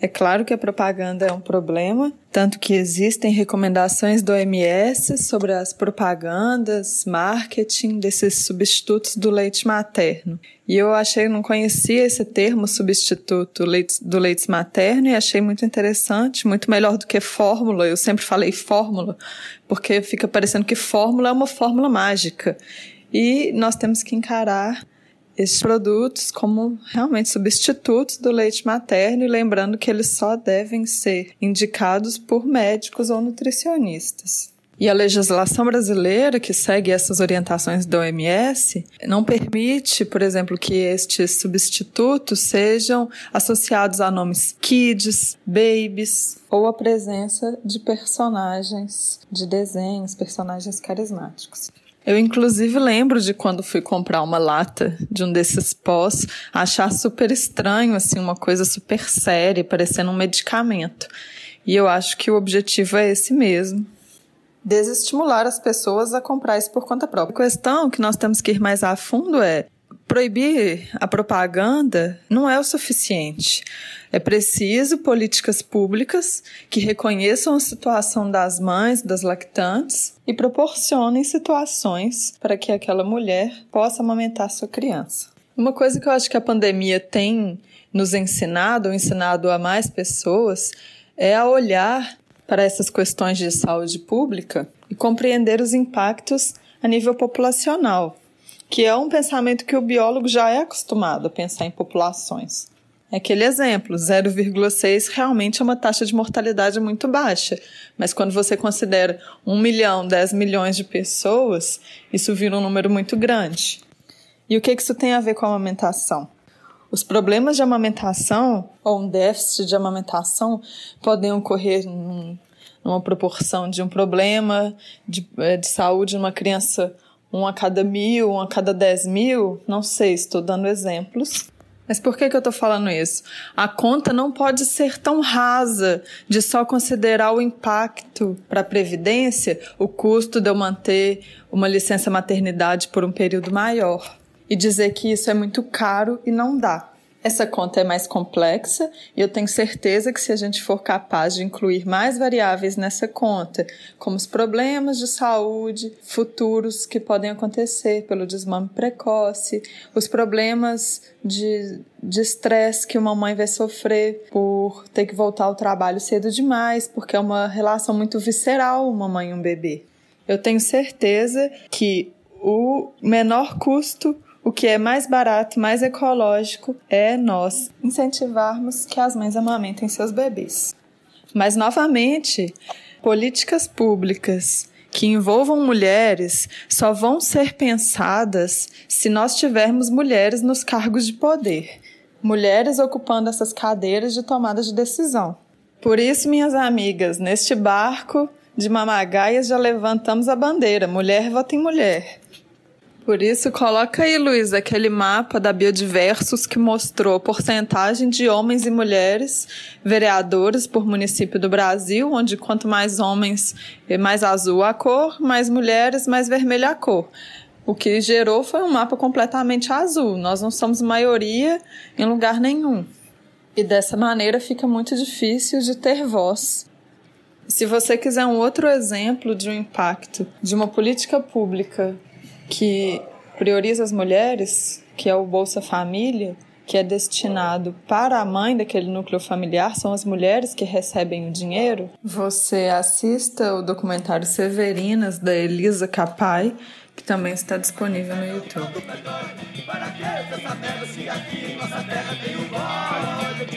É claro que a propaganda é um problema, tanto que existem recomendações do OMS sobre as propagandas, marketing desses substitutos do leite materno. E eu achei, não conhecia esse termo substituto do leite materno e achei muito interessante, muito melhor do que fórmula. Eu sempre falei fórmula, porque fica parecendo que fórmula é uma fórmula mágica. E nós temos que encarar esses produtos como realmente substitutos do leite materno e lembrando que eles só devem ser indicados por médicos ou nutricionistas. E a legislação brasileira, que segue essas orientações da OMS, não permite, por exemplo, que estes substitutos sejam associados a nomes kids, babies ou a presença de personagens de desenhos, personagens carismáticos. Eu, inclusive, lembro de quando fui comprar uma lata de um desses pós, achar super estranho, assim, uma coisa super séria, parecendo um medicamento. E eu acho que o objetivo é esse mesmo. Desestimular as pessoas a comprar isso por conta própria. A questão que nós temos que ir mais a fundo é proibir a propaganda não é o suficiente. É preciso políticas públicas que reconheçam a situação das mães, das lactantes e proporcionem situações para que aquela mulher possa amamentar sua criança. Uma coisa que eu acho que a pandemia tem nos ensinado, ou ensinado a mais pessoas, é a olhar para essas questões de saúde pública e compreender os impactos a nível populacional, que é um pensamento que o biólogo já é acostumado a pensar em populações. É aquele exemplo, 0,6 realmente é uma taxa de mortalidade muito baixa, mas quando você considera 1 milhão, 10 milhões de pessoas, isso vira um número muito grande. E o que isso tem a ver com a amamentação? Os problemas de amamentação ou um déficit de amamentação podem ocorrer num, numa proporção de um problema de, eh, de saúde numa criança um a cada mil, um a cada dez mil, não sei, estou dando exemplos. Mas por que, que eu estou falando isso? A conta não pode ser tão rasa de só considerar o impacto para a Previdência, o custo de eu manter uma licença maternidade por um período maior. E dizer que isso é muito caro e não dá. Essa conta é mais complexa e eu tenho certeza que se a gente for capaz de incluir mais variáveis nessa conta, como os problemas de saúde futuros que podem acontecer pelo desmame precoce, os problemas de estresse que uma mãe vai sofrer por ter que voltar ao trabalho cedo demais, porque é uma relação muito visceral uma mãe e um bebê. Eu tenho certeza que o menor custo o que é mais barato, mais ecológico é nós incentivarmos que as mães amamentem seus bebês. Mas, novamente, políticas públicas que envolvam mulheres só vão ser pensadas se nós tivermos mulheres nos cargos de poder, mulheres ocupando essas cadeiras de tomada de decisão. Por isso, minhas amigas, neste barco de mamagaias já levantamos a bandeira: mulher vota em mulher. Por isso, coloca aí, Luiz, aquele mapa da Biodiversos que mostrou a porcentagem de homens e mulheres vereadores por município do Brasil, onde quanto mais homens, mais azul a cor, mais mulheres, mais vermelha a cor. O que gerou foi um mapa completamente azul. Nós não somos maioria em lugar nenhum. E dessa maneira fica muito difícil de ter voz. Se você quiser um outro exemplo de um impacto de uma política pública que prioriza as mulheres, que é o Bolsa Família, que é destinado para a mãe daquele núcleo familiar, são as mulheres que recebem o dinheiro. Você assista o documentário Severinas, da Elisa Capai, que também está disponível no YouTube.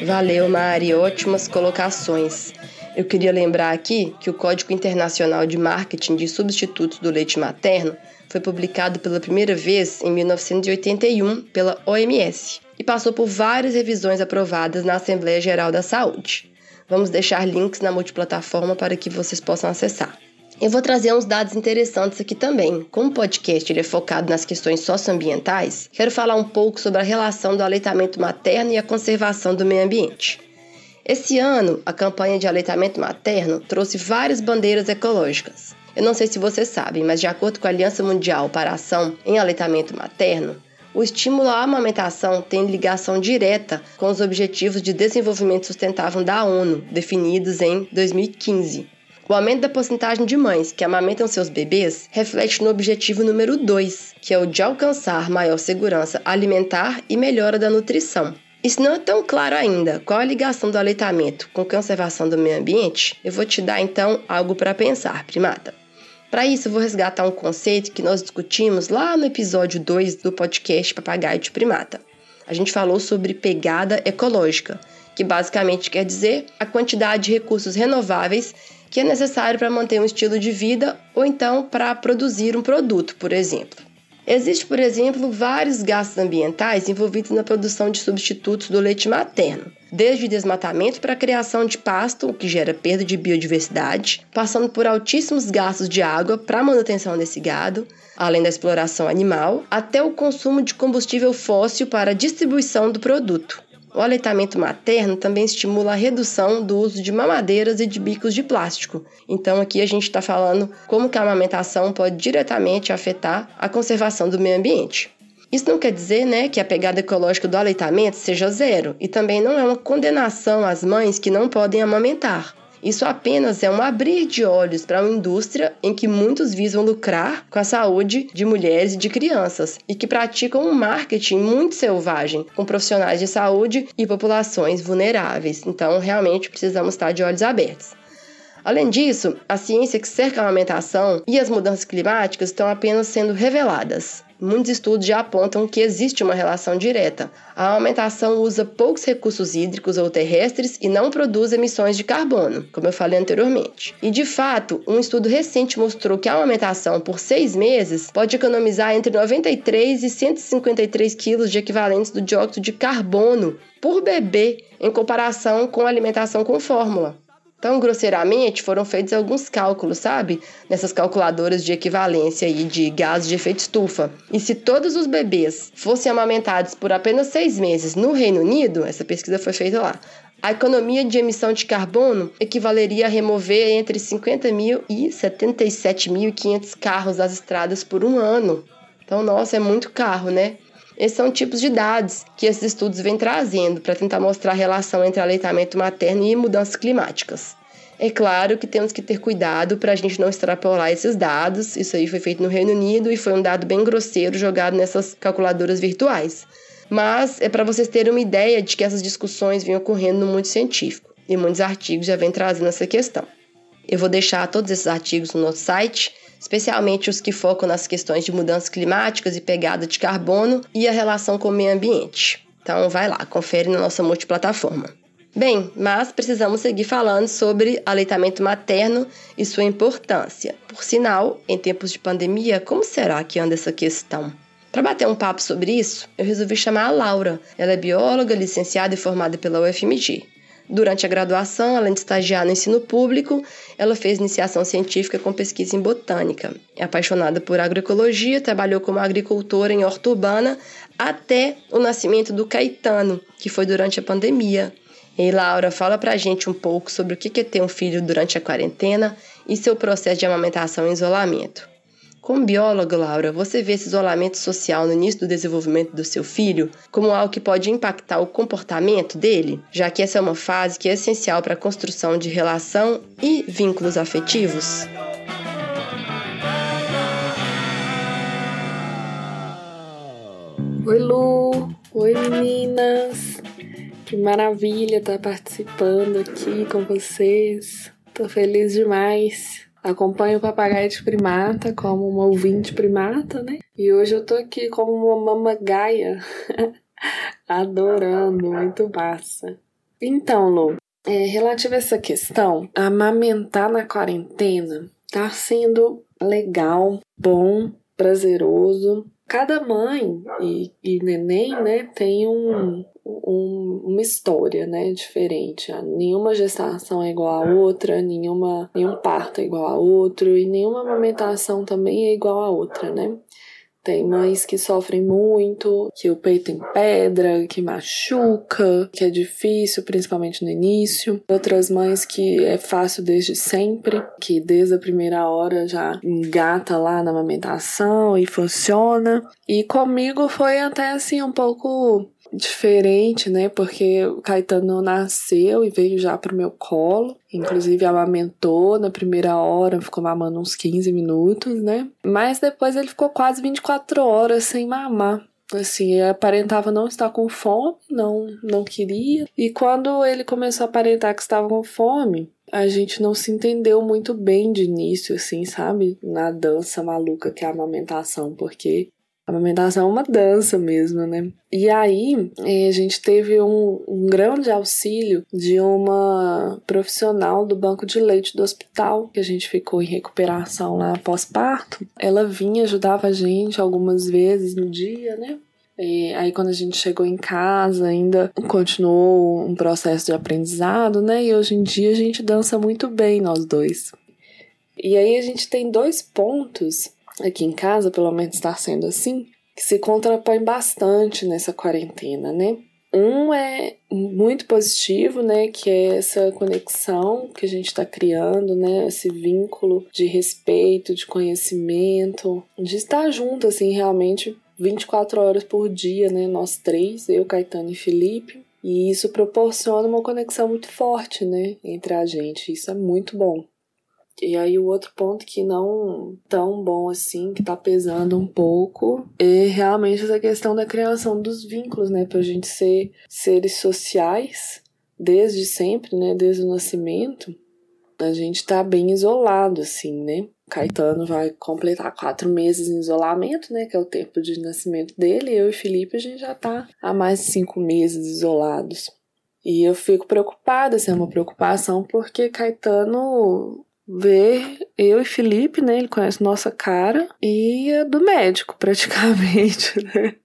Valeu, Mari, ótimas colocações. Eu queria lembrar aqui que o Código Internacional de Marketing de Substitutos do Leite Materno foi publicado pela primeira vez em 1981 pela OMS e passou por várias revisões aprovadas na Assembleia Geral da Saúde. Vamos deixar links na multiplataforma para que vocês possam acessar. Eu vou trazer uns dados interessantes aqui também. Como o podcast é focado nas questões socioambientais, quero falar um pouco sobre a relação do aleitamento materno e a conservação do meio ambiente. Esse ano, a campanha de aleitamento materno trouxe várias bandeiras ecológicas. Eu não sei se vocês sabem, mas de acordo com a Aliança Mundial para a Ação em Aleitamento Materno, o estímulo à amamentação tem ligação direta com os Objetivos de Desenvolvimento Sustentável da ONU, definidos em 2015. O aumento da porcentagem de mães que amamentam seus bebês reflete no objetivo número 2, que é o de alcançar maior segurança alimentar e melhora da nutrição. Isso não é tão claro ainda. Qual a ligação do aleitamento com conservação do meio ambiente? Eu vou te dar então algo para pensar, primata. Para isso, vou resgatar um conceito que nós discutimos lá no episódio 2 do podcast Papagaio de Primata. A gente falou sobre pegada ecológica, que basicamente quer dizer a quantidade de recursos renováveis que é necessário para manter um estilo de vida ou então para produzir um produto, por exemplo. Existe, por exemplo, vários gastos ambientais envolvidos na produção de substitutos do leite materno, desde desmatamento para a criação de pasto, o que gera perda de biodiversidade, passando por altíssimos gastos de água para a manutenção desse gado, além da exploração animal, até o consumo de combustível fóssil para a distribuição do produto. O aleitamento materno também estimula a redução do uso de mamadeiras e de bicos de plástico. Então aqui a gente está falando como que a amamentação pode diretamente afetar a conservação do meio ambiente. Isso não quer dizer né, que a pegada ecológica do aleitamento seja zero, e também não é uma condenação às mães que não podem amamentar. Isso apenas é um abrir de olhos para uma indústria em que muitos visam lucrar com a saúde de mulheres e de crianças e que praticam um marketing muito selvagem com profissionais de saúde e populações vulneráveis. Então, realmente precisamos estar de olhos abertos. Além disso, a ciência que cerca a amamentação e as mudanças climáticas estão apenas sendo reveladas. Muitos estudos já apontam que existe uma relação direta. A amamentação usa poucos recursos hídricos ou terrestres e não produz emissões de carbono, como eu falei anteriormente. E de fato, um estudo recente mostrou que a amamentação por seis meses pode economizar entre 93 e 153 quilos de equivalentes do dióxido de carbono por bebê em comparação com a alimentação com fórmula. Então, grosseiramente, foram feitos alguns cálculos, sabe? Nessas calculadoras de equivalência e de gases de efeito estufa. E se todos os bebês fossem amamentados por apenas seis meses no Reino Unido, essa pesquisa foi feita lá, a economia de emissão de carbono equivaleria a remover entre 50 mil e 77.500 carros das estradas por um ano. Então, nossa, é muito carro, né? Esses são tipos de dados que esses estudos vêm trazendo para tentar mostrar a relação entre aleitamento materno e mudanças climáticas. É claro que temos que ter cuidado para a gente não extrapolar esses dados. Isso aí foi feito no Reino Unido e foi um dado bem grosseiro jogado nessas calculadoras virtuais. Mas é para vocês terem uma ideia de que essas discussões vêm ocorrendo no mundo científico e muitos artigos já vêm trazendo essa questão. Eu vou deixar todos esses artigos no nosso site especialmente os que focam nas questões de mudanças climáticas e pegada de carbono e a relação com o meio ambiente. Então vai lá, confere na nossa multiplataforma. Bem, mas precisamos seguir falando sobre aleitamento materno e sua importância. Por sinal, em tempos de pandemia, como será que anda essa questão? Para bater um papo sobre isso, eu resolvi chamar a Laura. Ela é bióloga, licenciada e formada pela UFMG. Durante a graduação, além de estagiar no ensino público, ela fez iniciação científica com pesquisa em botânica. É apaixonada por agroecologia, trabalhou como agricultora em horta urbana até o nascimento do Caetano, que foi durante a pandemia. E Laura, fala pra gente um pouco sobre o que é ter um filho durante a quarentena e seu processo de amamentação e isolamento. Como bióloga, Laura, você vê esse isolamento social no início do desenvolvimento do seu filho como algo que pode impactar o comportamento dele, já que essa é uma fase que é essencial para a construção de relação e vínculos afetivos? Oi, Lu! Oi, meninas! Que maravilha estar participando aqui com vocês. Tô feliz demais. Acompanho o Papagaio de Primata como uma ouvinte primata, né? E hoje eu tô aqui como uma mamagaia, adorando, muito massa. Então, Lu, é, relativo a essa questão, amamentar na quarentena tá sendo legal, bom, prazeroso. Cada mãe e, e neném, né, tem um, um, uma história, né, diferente. Nenhuma gestação é igual a outra, nenhuma, nenhum parto é igual a outro e nenhuma amamentação também é igual a outra, né? Tem mães que sofrem muito, que o peito tem pedra, que machuca, que é difícil, principalmente no início. Outras mães que é fácil desde sempre, que desde a primeira hora já engata lá na amamentação e funciona. E comigo foi até assim um pouco diferente, né? Porque o Caetano nasceu e veio já pro meu colo. Inclusive amamentou na primeira hora, ficou mamando uns 15 minutos, né? Mas depois ele ficou quase 24 horas sem mamar. Assim, aparentava não estar com fome, não, não queria. E quando ele começou a aparentar que estava com fome, a gente não se entendeu muito bem de início, assim, sabe? Na dança maluca que é a amamentação, porque A amamentação é uma dança mesmo, né? E aí, eh, a gente teve um, um, grande auxílio de uma profissional do banco de leite do hospital, que a gente ficou em recuperação lá pós-parto. Ela vinha, ajudava a gente algumas vezes no dia, né? E aí, quando a gente chegou em casa, ainda continuou um processo de aprendizado, né? E hoje em dia a gente dança muito bem, nós dois. E aí, a gente tem dois pontos aqui em casa, pelo menos está sendo assim, que se contrapõem bastante nessa quarentena, né? Um é muito positivo, né, que é essa conexão que a gente está criando, né, esse vínculo de respeito, de conhecimento, de estar junto, assim, realmente 24 horas por dia, né, nós três, eu, Caetano e Felipe, e isso proporciona uma conexão muito forte, né, entre a gente, isso é muito bom. E aí o outro ponto que não tão bom assim, que tá pesando um pouco, é realmente essa questão da criação dos vínculos, né? Pra gente ser seres sociais desde sempre, né? Desde o nascimento. A gente tá bem isolado, assim, né? Caetano vai completar quatro meses em isolamento, né? Que é o tempo de nascimento dele. Eu e Felipe, a gente já tá há mais de cinco meses isolados. E eu fico preocupada, assim, é uma preocupação, porque Caetano ver eu e Felipe, né? Ele conhece nossa cara e a do médico, praticamente, né?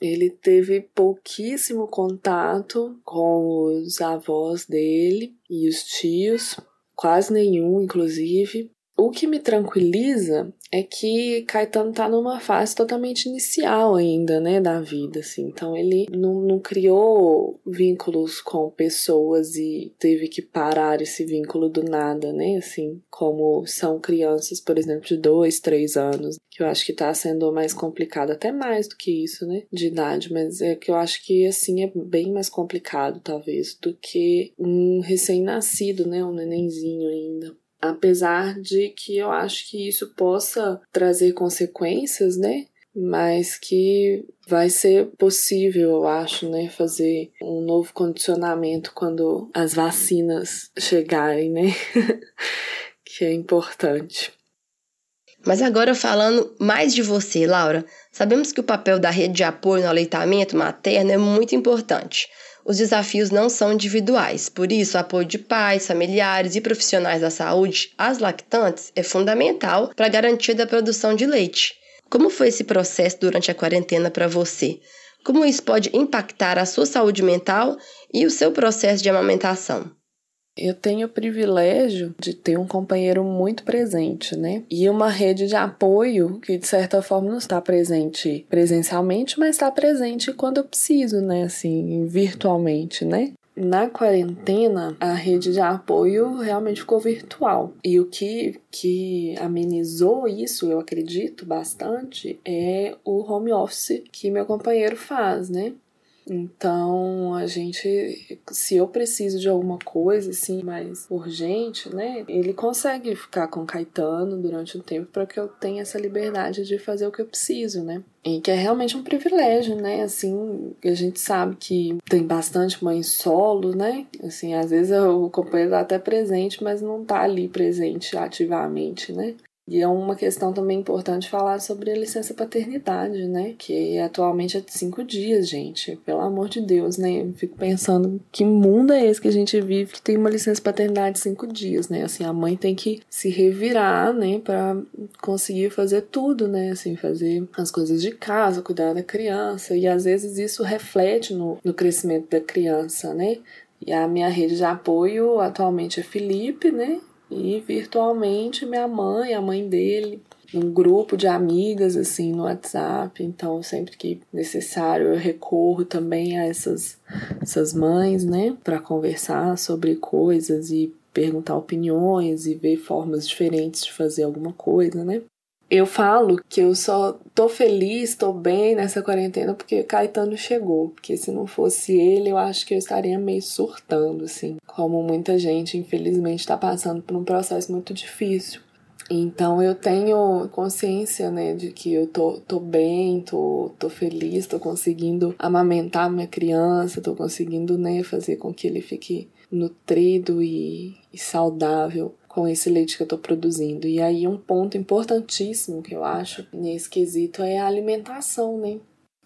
Ele teve pouquíssimo contato com os avós dele e os tios, quase nenhum, inclusive. O que me tranquiliza é que Caetano tá numa fase totalmente inicial ainda, né, da vida, assim. Então ele não, não criou vínculos com pessoas e teve que parar esse vínculo do nada, né, assim, como são crianças, por exemplo, de dois, três anos, que eu acho que tá sendo mais complicado, até mais do que isso, né, de idade, mas é que eu acho que, assim, é bem mais complicado, talvez, do que um recém-nascido, né, um nenenzinho ainda apesar de que eu acho que isso possa trazer consequências, né? Mas que vai ser possível, eu acho, né, fazer um novo condicionamento quando as vacinas chegarem, né? que é importante. Mas agora falando mais de você, Laura, sabemos que o papel da rede de apoio no aleitamento materno é muito importante os desafios não são individuais, por isso, o apoio de pais, familiares e profissionais da saúde às lactantes é fundamental para a garantia da produção de leite. Como foi esse processo durante a quarentena para você? Como isso pode impactar a sua saúde mental e o seu processo de amamentação? Eu tenho o privilégio de ter um companheiro muito presente, né? E uma rede de apoio que, de certa forma, não está presente presencialmente, mas está presente quando eu preciso, né? Assim, virtualmente, né? Na quarentena, a rede de apoio realmente ficou virtual. E o que, que amenizou isso, eu acredito bastante, é o home office que meu companheiro faz, né? Então, a gente, se eu preciso de alguma coisa assim mais urgente, né, ele consegue ficar com Caetano durante um tempo para que eu tenha essa liberdade de fazer o que eu preciso, né? E que é realmente um privilégio, né? Assim, a gente sabe que tem bastante mãe solo, né? Assim, às vezes o companheiro tá até presente, mas não tá ali presente ativamente, né? E é uma questão também importante falar sobre a licença paternidade, né? Que atualmente é de cinco dias, gente. Pelo amor de Deus, né? Eu fico pensando que mundo é esse que a gente vive que tem uma licença paternidade de cinco dias, né? Assim, a mãe tem que se revirar, né? Pra conseguir fazer tudo, né? Assim, fazer as coisas de casa, cuidar da criança. E às vezes isso reflete no, no crescimento da criança, né? E a minha rede de apoio atualmente é Felipe, né? E virtualmente minha mãe, a mãe dele, um grupo de amigas assim no WhatsApp. Então, sempre que necessário, eu recorro também a essas, essas mães, né, para conversar sobre coisas e perguntar opiniões e ver formas diferentes de fazer alguma coisa, né? Eu falo que eu só tô feliz, tô bem nessa quarentena porque Caetano chegou. Porque se não fosse ele, eu acho que eu estaria meio surtando, assim. Como muita gente, infelizmente, tá passando por um processo muito difícil. Então eu tenho consciência, né, de que eu tô, tô bem, tô, tô feliz, tô conseguindo amamentar minha criança, tô conseguindo, né, fazer com que ele fique nutrido e, e saudável com esse leite que eu estou produzindo. E aí um ponto importantíssimo que eu acho nesse quesito é a alimentação, né?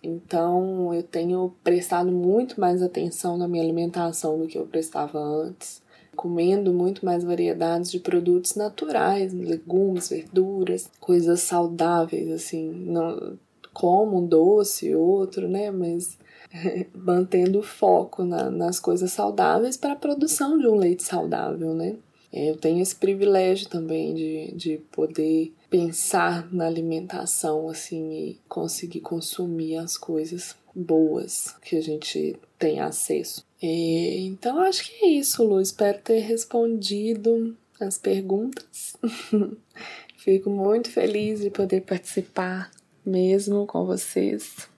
Então eu tenho prestado muito mais atenção na minha alimentação do que eu prestava antes, comendo muito mais variedades de produtos naturais, legumes, verduras, coisas saudáveis, assim, não como um doce, outro, né? Mas mantendo foco na, nas coisas saudáveis para a produção de um leite saudável, né? Eu tenho esse privilégio também de, de poder pensar na alimentação assim e conseguir consumir as coisas boas que a gente tem acesso. É, então acho que é isso, Lu. Espero ter respondido as perguntas. Fico muito feliz de poder participar mesmo com vocês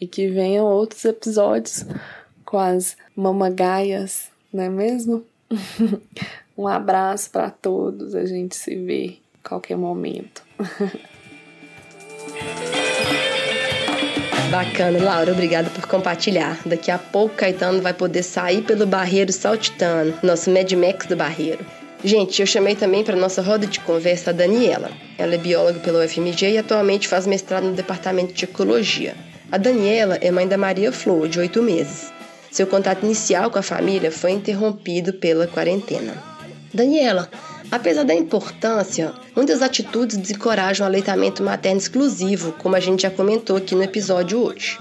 e que venham outros episódios com as mamagaias, não é mesmo? Um abraço para todos, a gente se vê a qualquer momento. Bacana, Laura, obrigada por compartilhar. Daqui a pouco Caetano vai poder sair pelo barreiro saltitano, nosso Mad Max do barreiro. Gente, eu chamei também para nossa roda de conversa a Daniela. Ela é bióloga pela UFMG e atualmente faz mestrado no departamento de ecologia. A Daniela é mãe da Maria Flor, de 8 meses. Seu contato inicial com a família foi interrompido pela quarentena. Daniela, apesar da importância, muitas atitudes desencorajam o aleitamento materno exclusivo, como a gente já comentou aqui no episódio hoje.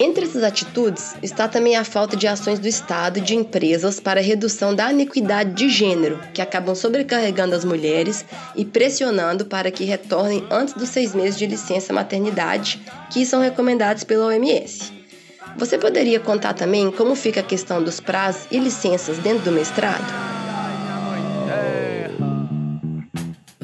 Entre essas atitudes está também a falta de ações do Estado e de empresas para a redução da iniquidade de gênero, que acabam sobrecarregando as mulheres e pressionando para que retornem antes dos seis meses de licença maternidade, que são recomendados pela OMS. Você poderia contar também como fica a questão dos prazos e licenças dentro do mestrado?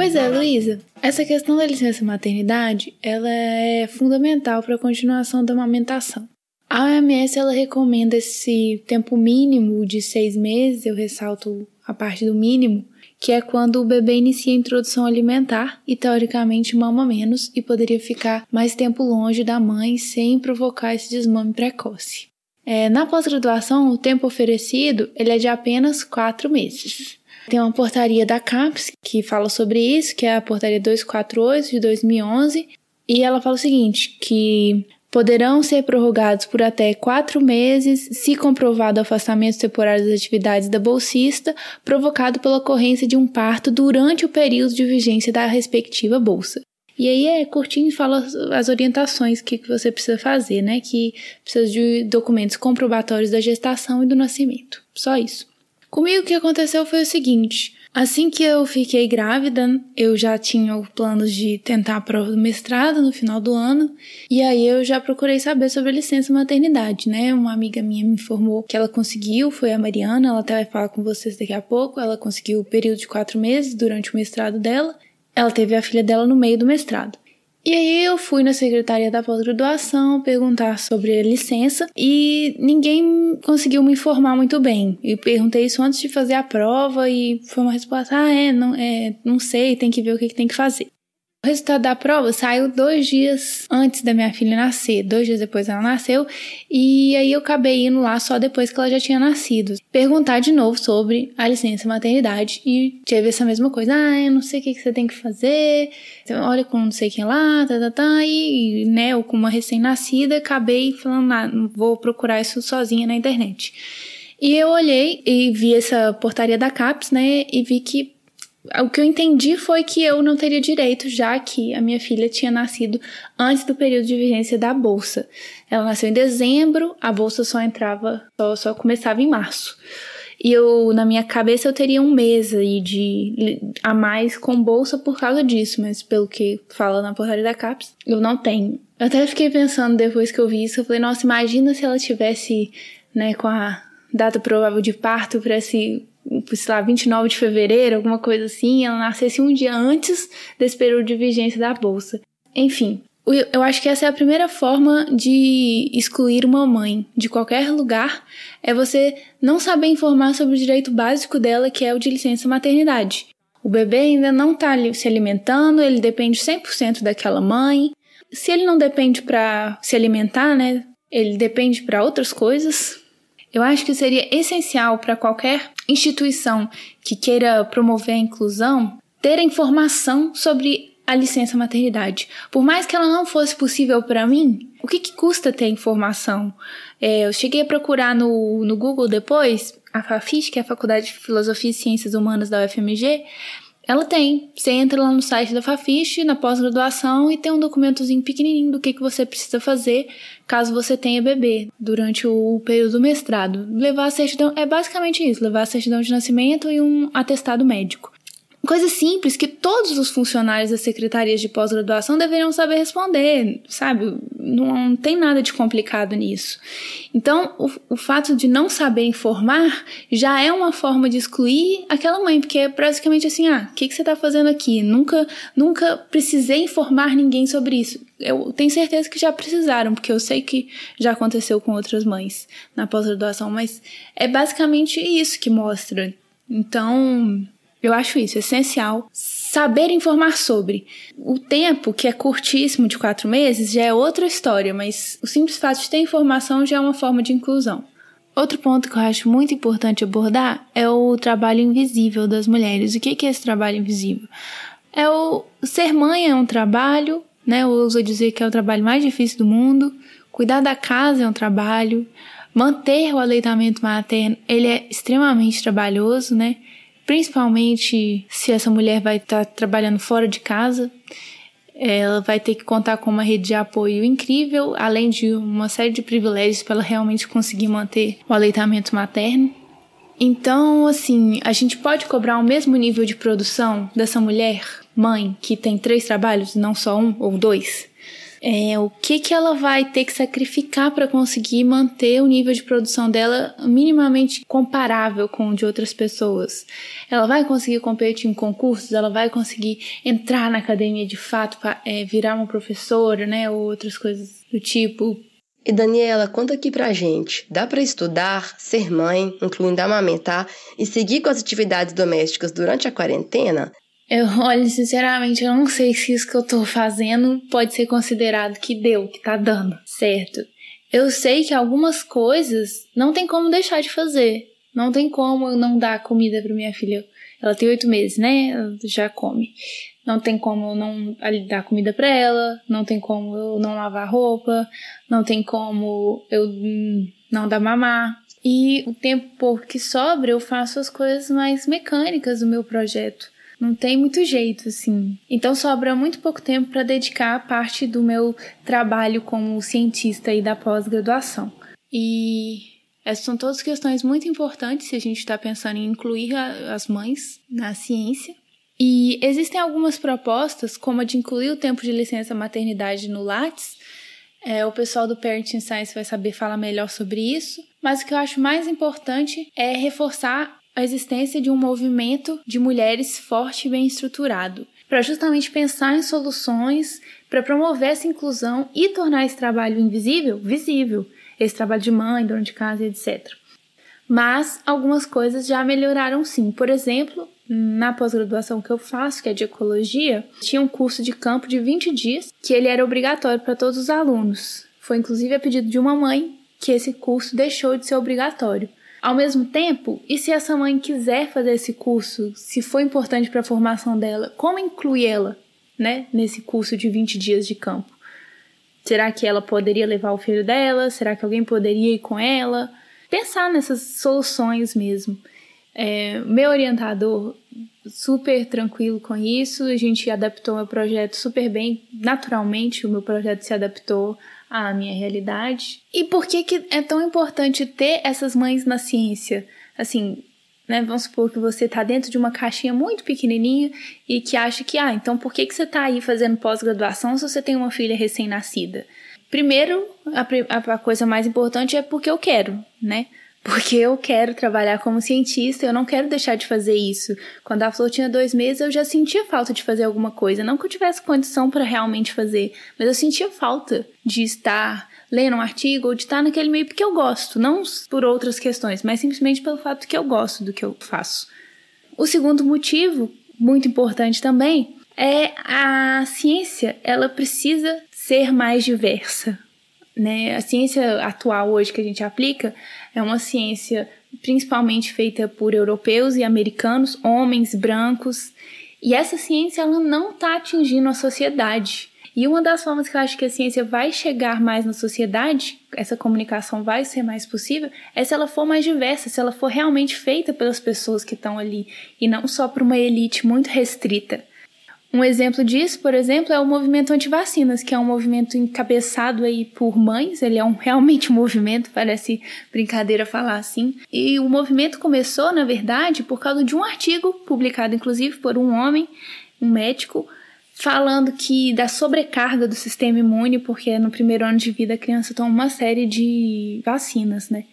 Pois é, Luísa. Essa questão da licença maternidade, ela é fundamental para a continuação da amamentação. A OMS ela recomenda esse tempo mínimo de seis meses, eu ressalto a parte do mínimo, que é quando o bebê inicia a introdução alimentar e teoricamente mama menos e poderia ficar mais tempo longe da mãe sem provocar esse desmame precoce. É, na pós-graduação, o tempo oferecido ele é de apenas quatro meses. Tem uma portaria da CAPES que fala sobre isso, que é a portaria 248 de 2011, e ela fala o seguinte, que poderão ser prorrogados por até quatro meses se comprovado afastamento temporário das atividades da bolsista provocado pela ocorrência de um parto durante o período de vigência da respectiva bolsa. E aí é curtinho fala as orientações que você precisa fazer, né? Que precisa de documentos comprobatórios da gestação e do nascimento. Só isso. Comigo o que aconteceu foi o seguinte: assim que eu fiquei grávida, eu já tinha planos de tentar a prova do mestrado no final do ano, e aí eu já procurei saber sobre a licença maternidade, né? Uma amiga minha me informou que ela conseguiu, foi a Mariana, ela até vai falar com vocês daqui a pouco. Ela conseguiu o período de quatro meses durante o mestrado dela. Ela teve a filha dela no meio do mestrado. E aí eu fui na secretaria da pós-graduação perguntar sobre a licença e ninguém conseguiu me informar muito bem. Eu perguntei isso antes de fazer a prova e foi uma resposta: ah, é, não, é, não sei, tem que ver o que, que tem que fazer. O resultado da prova saiu dois dias antes da minha filha nascer, dois dias depois ela nasceu, e aí eu acabei indo lá só depois que ela já tinha nascido. Perguntar de novo sobre a licença maternidade e tive essa mesma coisa. Ah, eu não sei o que, você tem que fazer, olha com não sei quem lá, tá, tá, tá, e, né, eu com uma recém-nascida acabei falando, ah, vou procurar isso sozinha na internet. E eu olhei e vi essa portaria da CAPES, né, e vi que o que eu entendi foi que eu não teria direito, já que a minha filha tinha nascido antes do período de vigência da bolsa. Ela nasceu em dezembro, a bolsa só entrava, só, só começava em março. E eu, na minha cabeça, eu teria um mês aí de a mais com bolsa por causa disso, mas pelo que fala na portaria da CAPES, eu não tenho. Eu até fiquei pensando depois que eu vi isso, eu falei, nossa, imagina se ela tivesse, né, com a data provável de parto para esse sei lá, 29 de fevereiro, alguma coisa assim, ela nascesse um dia antes desse período de vigência da bolsa. Enfim, eu acho que essa é a primeira forma de excluir uma mãe de qualquer lugar, é você não saber informar sobre o direito básico dela, que é o de licença maternidade. O bebê ainda não está se alimentando, ele depende 100% daquela mãe. Se ele não depende para se alimentar, né, ele depende para outras coisas, Eu acho que seria essencial para qualquer instituição que queira promover a inclusão ter informação sobre a licença maternidade. Por mais que ela não fosse possível para mim, o que, que, custa ter informação? É, eu cheguei a procurar no, no Google depois, a FAFIS, que é a Faculdade de Filosofia e Ciências Humanas da UFMG, ela tem. Você entra lá no site da Fafiche, na pós-graduação, e tem um documentozinho pequenininho do que, que você precisa fazer caso você tenha bebê durante o período do mestrado. Levar a certidão é basicamente isso: levar a certidão de nascimento e um atestado médico. Coisa simples que todos os funcionários das secretarias de pós-graduação deveriam saber responder, sabe? Não, não, tem nada de complicado nisso. Então, o, o fato de não saber informar já é uma forma de excluir aquela mãe, porque é praticamente assim: ah, o que, que você está fazendo aqui? Nunca, nunca precisei informar ninguém sobre isso. Eu tenho certeza que já precisaram, porque eu sei que já aconteceu com outras mães na pós-graduação, mas é basicamente isso que mostra. Então, eu acho isso essencial. Saber informar sobre. O tempo, que é curtíssimo de quatro meses, já é outra história, mas o simples fato de ter informação já é uma forma de inclusão. Outro ponto que eu acho muito importante abordar é o trabalho invisível das mulheres. O que é esse trabalho invisível? É o ser mãe é um trabalho, né? Eu uso dizer que é o trabalho mais difícil do mundo. Cuidar da casa é um trabalho. Manter o aleitamento materno, ele é extremamente trabalhoso, né? Principalmente se essa mulher vai estar tá trabalhando fora de casa. Ela vai ter que contar com uma rede de apoio incrível, além de uma série de privilégios para ela realmente conseguir manter o aleitamento materno. Então, assim, a gente pode cobrar o mesmo nível de produção dessa mulher, mãe, que tem três trabalhos, não só um ou dois? É, o que, que ela vai ter que sacrificar para conseguir manter o nível de produção dela minimamente comparável com o de outras pessoas. Ela vai conseguir competir em concursos, ela vai conseguir entrar na academia de fato, para é, virar uma professora, né, ou outras coisas do tipo. E Daniela, conta aqui pra gente. Dá para estudar, ser mãe, incluindo amamentar e seguir com as atividades domésticas durante a quarentena? Eu, olha, sinceramente, eu não sei se isso que eu tô fazendo pode ser considerado que deu, que tá dando certo. Eu sei que algumas coisas não tem como deixar de fazer. Não tem como eu não dar comida para minha filha. Ela tem oito meses, né? Ela já come. Não tem como eu não dar comida para ela. Não tem como eu não lavar roupa. Não tem como eu não dar mamar. E o tempo que sobra eu faço as coisas mais mecânicas do meu projeto. Não tem muito jeito, assim. Então sobra muito pouco tempo para dedicar a parte do meu trabalho como cientista e da pós-graduação. E essas são todas questões muito importantes se a gente está pensando em incluir a, as mães na ciência. E existem algumas propostas, como a de incluir o tempo de licença maternidade no Lattes. É, o pessoal do Parenting Science vai saber falar melhor sobre isso. Mas o que eu acho mais importante é reforçar a existência de um movimento de mulheres forte e bem estruturado, para justamente pensar em soluções para promover essa inclusão e tornar esse trabalho invisível visível, esse trabalho de mãe, dona de casa, etc. Mas algumas coisas já melhoraram sim. Por exemplo, na pós-graduação que eu faço, que é de ecologia, tinha um curso de campo de 20 dias que ele era obrigatório para todos os alunos. Foi inclusive a pedido de uma mãe que esse curso deixou de ser obrigatório. Ao mesmo tempo, e se essa mãe quiser fazer esse curso, se for importante para a formação dela, como incluir ela, né, nesse curso de 20 dias de campo? Será que ela poderia levar o filho dela? Será que alguém poderia ir com ela? Pensar nessas soluções mesmo. É, meu orientador super tranquilo com isso, a gente adaptou meu projeto super bem, naturalmente o meu projeto se adaptou à minha realidade. E por que, que é tão importante ter essas mães na ciência? Assim, né, vamos supor que você está dentro de uma caixinha muito pequenininha e que acha que, ah, então por que, que você está aí fazendo pós-graduação se você tem uma filha recém-nascida? Primeiro, a, a coisa mais importante é porque eu quero, né? Porque eu quero trabalhar como cientista, eu não quero deixar de fazer isso. Quando a Flor tinha dois meses, eu já sentia falta de fazer alguma coisa. Não que eu tivesse condição para realmente fazer, mas eu sentia falta de estar lendo um artigo ou de estar naquele meio porque eu gosto, não por outras questões, mas simplesmente pelo fato que eu gosto do que eu faço. O segundo motivo, muito importante também, é a ciência, ela precisa ser mais diversa né? A ciência atual hoje que a gente aplica é uma ciência principalmente feita por europeus e americanos, homens brancos, e essa ciência ela não está atingindo a sociedade. E uma das formas que eu acho que a ciência vai chegar mais na sociedade, essa comunicação vai ser mais possível, é se ela for mais diversa, se ela for realmente feita pelas pessoas que estão ali e não só por uma elite muito restrita. Um exemplo disso, por exemplo, é o movimento anti-vacinas, que é um movimento encabeçado aí por mães, ele é um, realmente um movimento, parece brincadeira falar assim. E o movimento começou, na verdade, por causa de um artigo publicado inclusive por um homem, um médico, falando que da sobrecarga do sistema imune, porque no primeiro ano de vida a criança toma uma série de vacinas, né?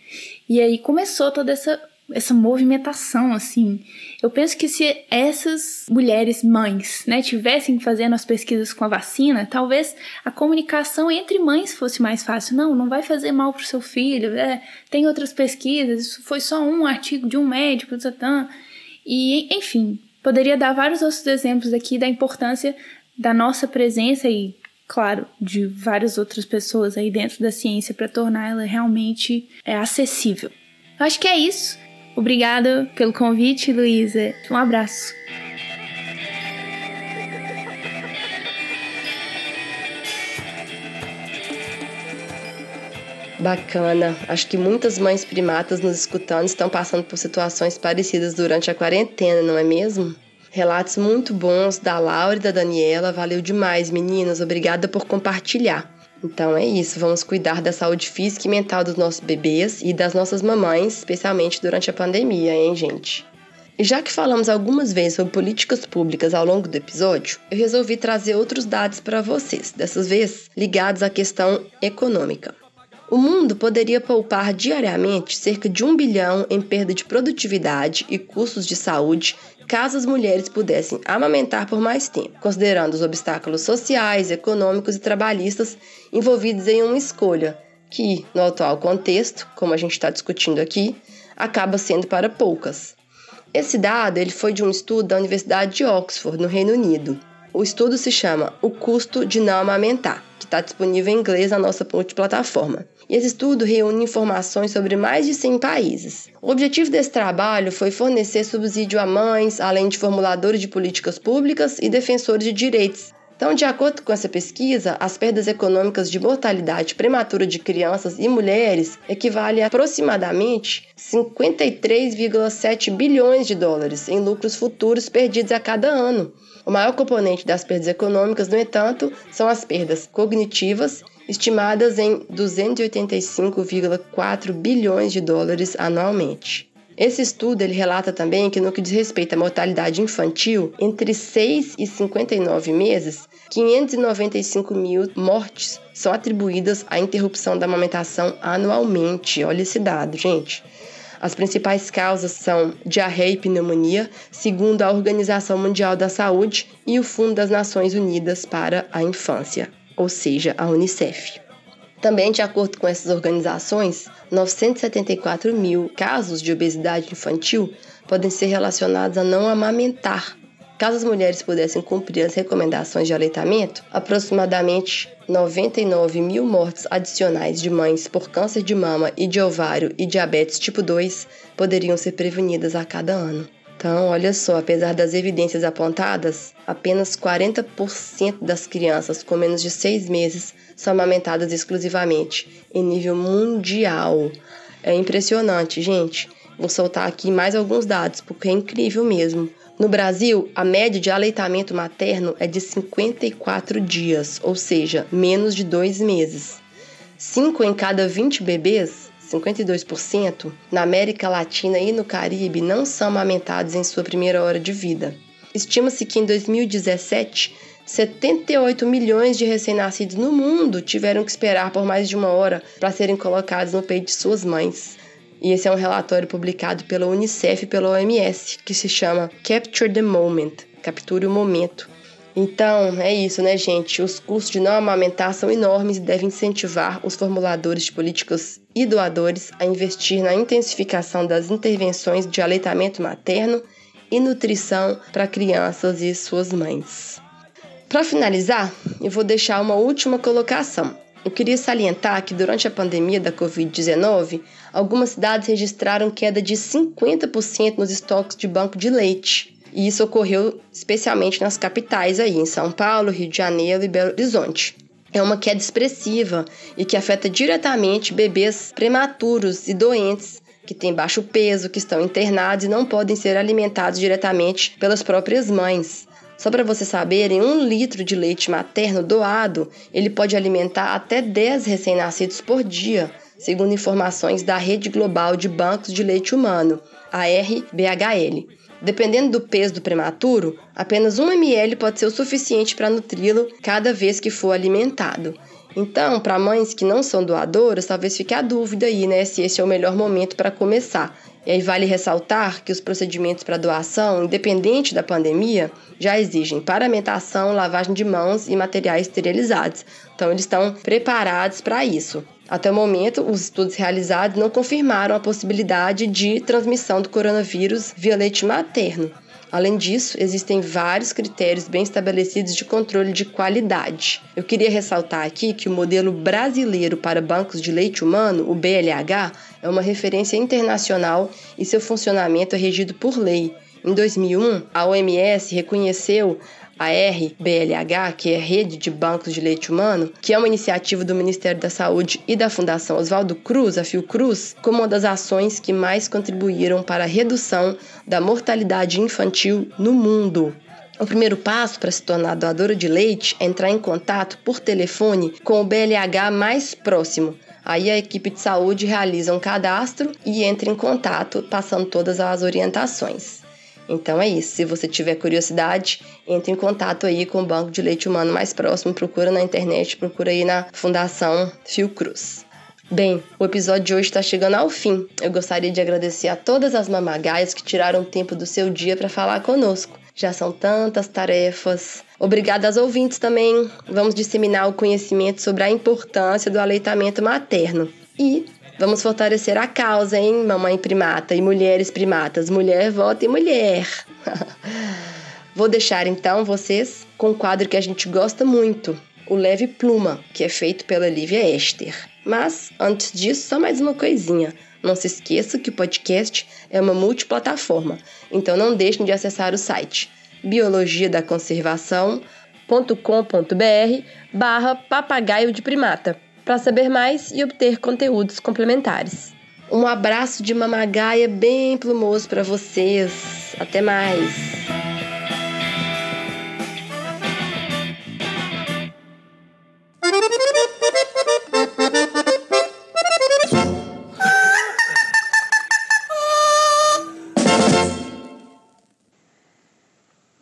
E aí começou toda essa essa movimentação assim. Eu penso que se essas mulheres mães, né, tivessem fazendo as pesquisas com a vacina, talvez a comunicação entre mães fosse mais fácil. Não, não vai fazer mal pro seu filho. É, tem outras pesquisas. Isso foi só um artigo de um médico, tata. e enfim, Poderia dar vários outros exemplos aqui da importância da nossa presença e, claro, de várias outras pessoas aí dentro da ciência para torná-la realmente é, acessível. Eu acho que é isso. Obrigada pelo convite, Luísa. Um abraço. Bacana. Acho que muitas mães primatas nos escutando estão passando por situações parecidas durante a quarentena, não é mesmo? Relatos muito bons da Laura e da Daniela. Valeu demais, meninas. Obrigada por compartilhar. Então é isso, vamos cuidar da saúde física e mental dos nossos bebês e das nossas mamães, especialmente durante a pandemia, hein, gente? E já que falamos algumas vezes sobre políticas públicas ao longo do episódio, eu resolvi trazer outros dados para vocês, dessas vezes ligados à questão econômica. O mundo poderia poupar diariamente cerca de um bilhão em perda de produtividade e custos de saúde caso as mulheres pudessem amamentar por mais tempo, considerando os obstáculos sociais, econômicos e trabalhistas envolvidos em uma escolha que, no atual contexto, como a gente está discutindo aqui, acaba sendo para poucas. Esse dado ele foi de um estudo da Universidade de Oxford, no Reino Unido. O estudo se chama O Custo de Não Amamentar, que está disponível em inglês na nossa multiplataforma. E esse estudo reúne informações sobre mais de 100 países. O objetivo desse trabalho foi fornecer subsídio a mães, além de formuladores de políticas públicas e defensores de direitos. Então, de acordo com essa pesquisa, as perdas econômicas de mortalidade prematura de crianças e mulheres equivalem a aproximadamente 53,7 bilhões de dólares em lucros futuros perdidos a cada ano. O maior componente das perdas econômicas, no entanto, são as perdas cognitivas estimadas em 285,4 bilhões de dólares anualmente. Esse estudo ele relata também que, no que diz respeito à mortalidade infantil, entre 6 e 59 meses, 595 mil mortes são atribuídas à interrupção da amamentação anualmente. Olha esse dado, gente. As principais causas são diarreia e pneumonia, segundo a Organização Mundial da Saúde e o Fundo das Nações Unidas para a Infância ou seja, a Unicef. Também, de acordo com essas organizações, 974 mil casos de obesidade infantil podem ser relacionados a não amamentar. Caso as mulheres pudessem cumprir as recomendações de aleitamento, aproximadamente 99 mil mortes adicionais de mães por câncer de mama e de ovário e diabetes tipo 2 poderiam ser prevenidas a cada ano. Então, olha só, apesar das evidências apontadas, apenas 40% das crianças com menos de 6 meses são amamentadas exclusivamente em nível mundial. É impressionante, gente. Vou soltar aqui mais alguns dados, porque é incrível mesmo. No Brasil, a média de aleitamento materno é de 54 dias, ou seja, menos de dois meses. 5 em cada 20 bebês 52%, na América Latina e no Caribe não são amamentados em sua primeira hora de vida. Estima-se que em 2017, 78 milhões de recém-nascidos no mundo tiveram que esperar por mais de uma hora para serem colocados no peito de suas mães. E esse é um relatório publicado pela Unicef e pela OMS, que se chama Capture the Moment Capture o Momento então, é isso, né, gente? Os custos de não amamentar são enormes e devem incentivar os formuladores de políticas e doadores a investir na intensificação das intervenções de aleitamento materno e nutrição para crianças e suas mães. Para finalizar, eu vou deixar uma última colocação. Eu queria salientar que durante a pandemia da Covid-19, algumas cidades registraram queda de 50% nos estoques de banco de leite. E isso ocorreu especialmente nas capitais aí, em São Paulo, Rio de Janeiro e Belo Horizonte. É uma queda expressiva e que afeta diretamente bebês prematuros e doentes que têm baixo peso, que estão internados e não podem ser alimentados diretamente pelas próprias mães. Só para vocês saberem, um litro de leite materno doado, ele pode alimentar até 10 recém-nascidos por dia, segundo informações da Rede Global de Bancos de Leite Humano, a RBHL. Dependendo do peso do prematuro, apenas 1 ml pode ser o suficiente para nutri-lo cada vez que for alimentado. Então, para mães que não são doadoras, talvez fique a dúvida aí, né, se esse é o melhor momento para começar. E aí vale ressaltar que os procedimentos para doação, independente da pandemia, já exigem paramentação, lavagem de mãos e materiais esterilizados. Então eles estão preparados para isso. Até o momento, os estudos realizados não confirmaram a possibilidade de transmissão do coronavírus via leite materno. Além disso, existem vários critérios bem estabelecidos de controle de qualidade. Eu queria ressaltar aqui que o modelo brasileiro para bancos de leite humano, o BLH, é uma referência internacional e seu funcionamento é regido por lei. Em 2001, a OMS reconheceu a RBLH, que é Rede de Bancos de Leite Humano, que é uma iniciativa do Ministério da Saúde e da Fundação Oswaldo Cruz, a Fiocruz, como uma das ações que mais contribuíram para a redução da mortalidade infantil no mundo. O primeiro passo para se tornar doadora de leite é entrar em contato por telefone com o BLH mais próximo. Aí a equipe de saúde realiza um cadastro e entra em contato, passando todas as orientações. Então é isso. Se você tiver curiosidade, entre em contato aí com o banco de leite humano mais próximo, procura na internet, procura aí na Fundação Fiocruz. Bem, o episódio de hoje está chegando ao fim. Eu gostaria de agradecer a todas as mamagaias que tiraram tempo do seu dia para falar conosco. Já são tantas tarefas. Obrigada aos ouvintes também. Vamos disseminar o conhecimento sobre a importância do aleitamento materno. E Vamos fortalecer a causa, hein, mamãe primata e mulheres primatas. Mulher vota em mulher. Vou deixar então vocês com um quadro que a gente gosta muito, o Leve Pluma, que é feito pela Lívia Esther. Mas, antes disso, só mais uma coisinha. Não se esqueça que o podcast é uma multiplataforma, então não deixem de acessar o site biologiadaconservação.com.br barra papagaio de primata para saber mais e obter conteúdos complementares. Um abraço de mamagaia bem plumoso para vocês. Até mais!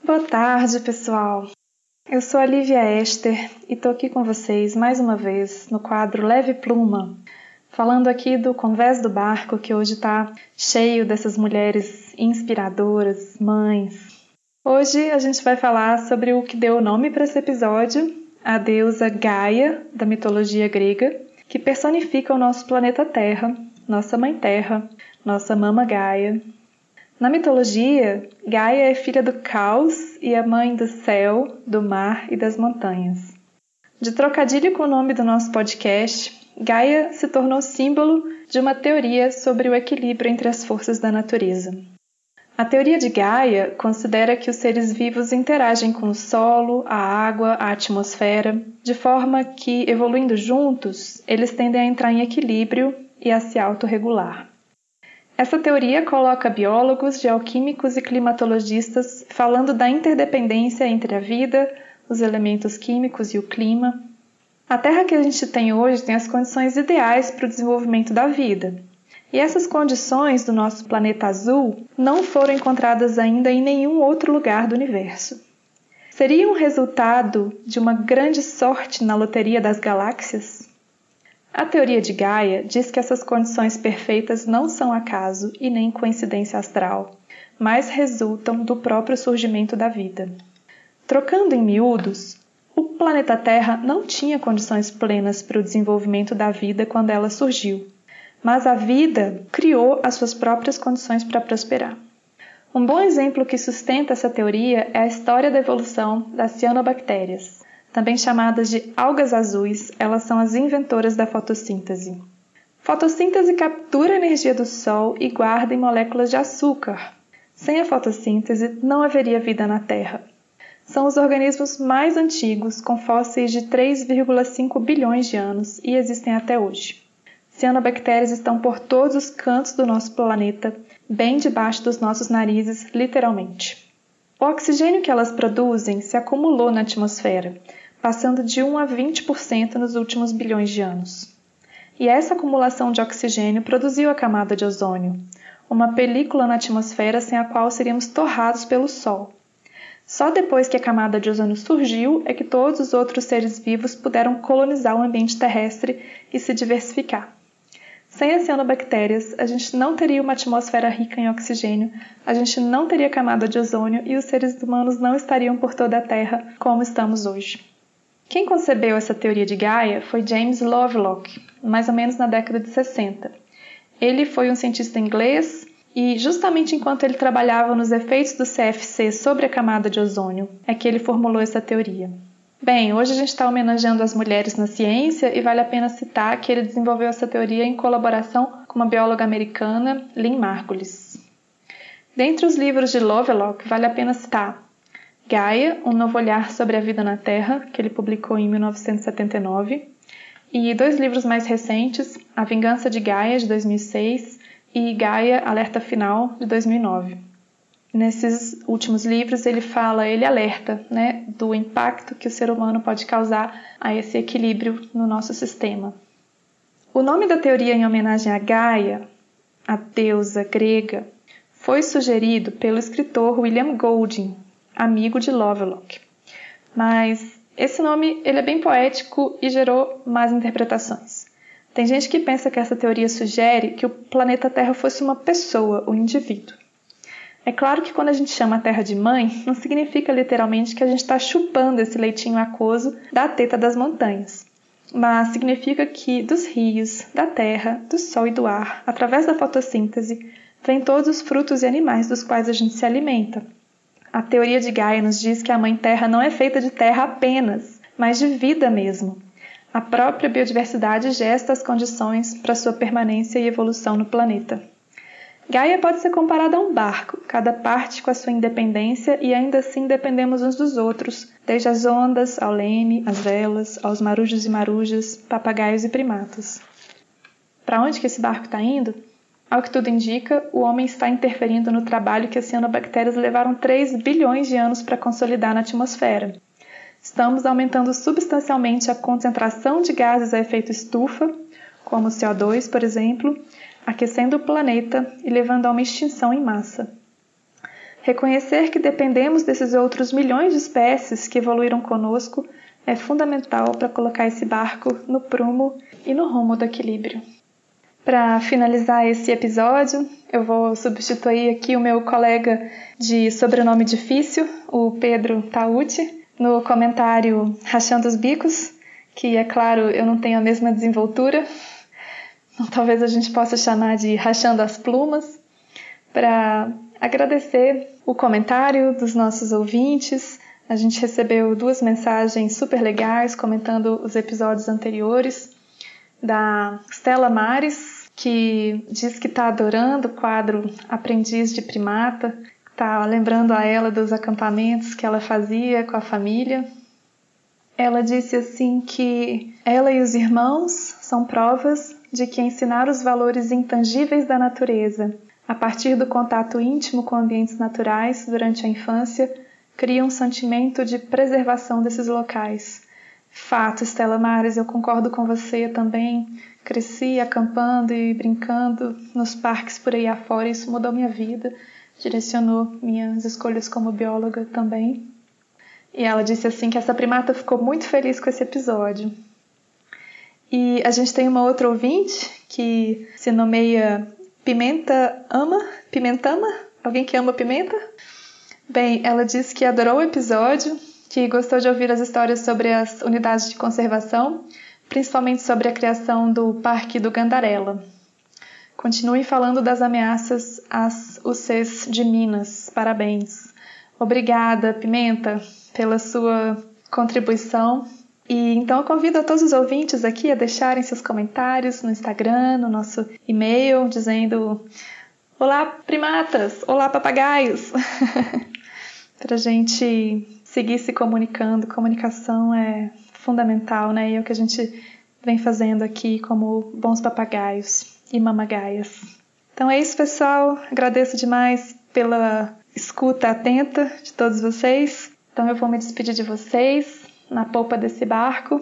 Boa tarde, pessoal. Eu sou a Lívia Esther e estou aqui com vocês mais uma vez no quadro Leve Pluma, falando aqui do Convés do Barco, que hoje está cheio dessas mulheres inspiradoras, mães. Hoje a gente vai falar sobre o que deu o nome para esse episódio, a deusa Gaia, da mitologia grega, que personifica o nosso planeta Terra, nossa Mãe Terra, nossa Mama Gaia, na mitologia, Gaia é filha do caos e a mãe do céu, do mar e das montanhas. De trocadilho com o nome do nosso podcast, Gaia se tornou símbolo de uma teoria sobre o equilíbrio entre as forças da natureza. A teoria de Gaia considera que os seres vivos interagem com o solo, a água, a atmosfera, de forma que, evoluindo juntos, eles tendem a entrar em equilíbrio e a se autorregular. Essa teoria coloca biólogos, geoquímicos e climatologistas falando da interdependência entre a vida, os elementos químicos e o clima. A Terra que a gente tem hoje tem as condições ideais para o desenvolvimento da vida. E essas condições do nosso planeta azul não foram encontradas ainda em nenhum outro lugar do universo. Seria um resultado de uma grande sorte na loteria das galáxias? A teoria de Gaia diz que essas condições perfeitas não são acaso e nem coincidência astral, mas resultam do próprio surgimento da vida. Trocando em miúdos, o planeta Terra não tinha condições plenas para o desenvolvimento da vida quando ela surgiu, mas a vida criou as suas próprias condições para prosperar. Um bom exemplo que sustenta essa teoria é a história da evolução das cianobactérias. Também chamadas de algas azuis, elas são as inventoras da fotossíntese. Fotossíntese captura a energia do Sol e guarda em moléculas de açúcar. Sem a fotossíntese, não haveria vida na Terra. São os organismos mais antigos, com fósseis de 3,5 bilhões de anos e existem até hoje. Cianobactérias estão por todos os cantos do nosso planeta, bem debaixo dos nossos narizes, literalmente. O oxigênio que elas produzem se acumulou na atmosfera, passando de 1 a 20% nos últimos bilhões de anos. E essa acumulação de oxigênio produziu a camada de ozônio, uma película na atmosfera sem a qual seríamos torrados pelo Sol. Só depois que a camada de ozônio surgiu é que todos os outros seres vivos puderam colonizar o ambiente terrestre e se diversificar. Sem as cianobactérias, a gente não teria uma atmosfera rica em oxigênio, a gente não teria camada de ozônio e os seres humanos não estariam por toda a Terra como estamos hoje. Quem concebeu essa teoria de Gaia foi James Lovelock, mais ou menos na década de 60. Ele foi um cientista inglês e, justamente enquanto ele trabalhava nos efeitos do CFC sobre a camada de ozônio, é que ele formulou essa teoria. Bem, hoje a gente está homenageando as mulheres na ciência e vale a pena citar que ele desenvolveu essa teoria em colaboração com uma bióloga americana, Lynn Margulis. Dentre os livros de Lovelock, vale a pena citar Gaia, Um Novo Olhar sobre a Vida na Terra, que ele publicou em 1979, e dois livros mais recentes, A Vingança de Gaia, de 2006, e Gaia, Alerta Final, de 2009. Nesses últimos livros, ele fala, ele alerta né, do impacto que o ser humano pode causar a esse equilíbrio no nosso sistema. O nome da teoria em homenagem a Gaia, a deusa grega, foi sugerido pelo escritor William Golding, amigo de Lovelock. Mas esse nome ele é bem poético e gerou más interpretações. Tem gente que pensa que essa teoria sugere que o planeta Terra fosse uma pessoa, um indivíduo. É claro que quando a gente chama a Terra de mãe, não significa literalmente que a gente está chupando esse leitinho aquoso da teta das montanhas, mas significa que dos rios, da terra, do sol e do ar, através da fotossíntese, vêm todos os frutos e animais dos quais a gente se alimenta, a teoria de Gaia nos diz que a Mãe Terra não é feita de terra apenas, mas de vida mesmo. A própria biodiversidade gesta as condições para sua permanência e evolução no planeta. Gaia pode ser comparada a um barco, cada parte com a sua independência e ainda assim dependemos uns dos outros, desde as ondas, ao leme, às velas, aos marujos e marujas, papagaios e primatas. Para onde que esse barco está indo? Ao que tudo indica, o homem está interferindo no trabalho que as cianobactérias levaram 3 bilhões de anos para consolidar na atmosfera. Estamos aumentando substancialmente a concentração de gases a efeito estufa, como o CO2, por exemplo, aquecendo o planeta e levando a uma extinção em massa. Reconhecer que dependemos desses outros milhões de espécies que evoluíram conosco é fundamental para colocar esse barco no prumo e no rumo do equilíbrio. Para finalizar esse episódio, eu vou substituir aqui o meu colega de sobrenome difícil, o Pedro Tauti, no comentário Rachando os Bicos, que é claro, eu não tenho a mesma desenvoltura, talvez a gente possa chamar de Rachando as Plumas, para agradecer o comentário dos nossos ouvintes. A gente recebeu duas mensagens super legais comentando os episódios anteriores da Stella Mares, que diz que está adorando o quadro Aprendiz de Primata, está lembrando a ela dos acampamentos que ela fazia com a família. Ela disse assim que ela e os irmãos são provas de que ensinar os valores intangíveis da natureza, a partir do contato íntimo com ambientes naturais durante a infância, cria um sentimento de preservação desses locais. Fato, Stella Mares, eu concordo com você também cresci acampando e brincando nos parques por aí afora, isso mudou minha vida, direcionou minhas escolhas como bióloga também. E ela disse assim que essa primata ficou muito feliz com esse episódio. E a gente tem uma outra ouvinte que se nomeia Pimenta Ama, Pimentama? Alguém que ama pimenta? Bem, ela disse que adorou o episódio, que gostou de ouvir as histórias sobre as unidades de conservação principalmente sobre a criação do Parque do Gandarela. Continue falando das ameaças às UCs de Minas. Parabéns. Obrigada, Pimenta, pela sua contribuição. E então eu convido a todos os ouvintes aqui a deixarem seus comentários no Instagram, no nosso e-mail, dizendo: Olá, primatas! Olá, papagaios! Para a gente seguir se comunicando. Comunicação é fundamental, né? E é o que a gente vem fazendo aqui como bons papagaios e mamagaias. Então é isso, pessoal. Agradeço demais pela escuta atenta de todos vocês. Então eu vou me despedir de vocês na polpa desse barco,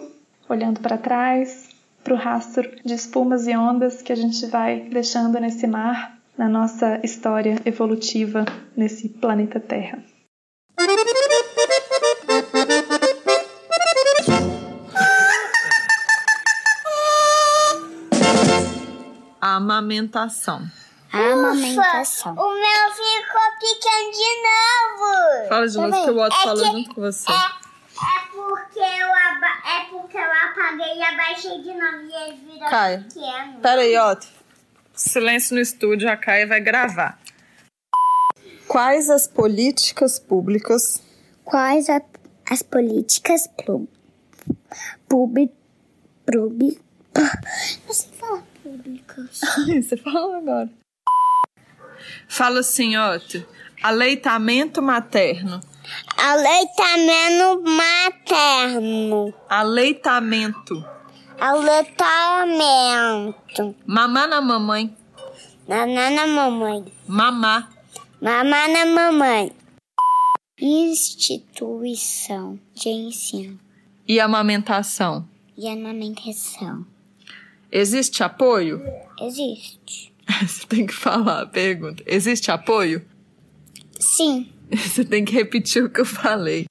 olhando para trás, para o rastro de espumas e ondas que a gente vai deixando nesse mar, na nossa história evolutiva nesse planeta Terra. Amamentação. Amamentação. O meu ficou pequeno de novo. Fala de novo que o Otto É falou que- junto com você. É porque eu, aba- é porque eu apaguei e abaixei de novo e ele virou Caia. pequeno. Pera aí, Otto. Silêncio no estúdio, a Caia vai gravar. Quais as políticas públicas Quais a- as políticas pub, pub, pub, não sei falar públicas. Você falou agora. Fala assim, Otto. Aleitamento materno. Aleitamento materno. Aleitamento. Aleitamento. Mamar na mamãe. Naná na mamãe. Mamar. Mamá na mamãe. Instituição de ensino E amamentação. e amamentação. Existe apoio? Existe. Você tem que falar a pergunta. Existe apoio? Sim. Você tem que repetir o que eu falei.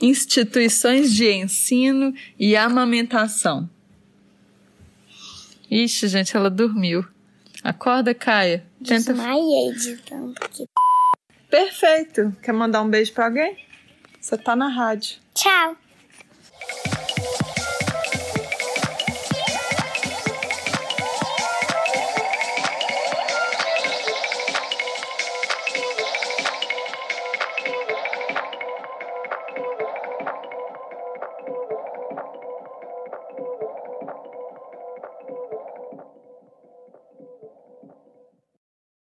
Instituições de ensino e amamentação. Ixi, gente, ela dormiu. Acorda, Caia. Tenta. Desmaiei de tanto. Perfeito. Quer mandar um beijo pra alguém? Você tá na rádio. Tchau.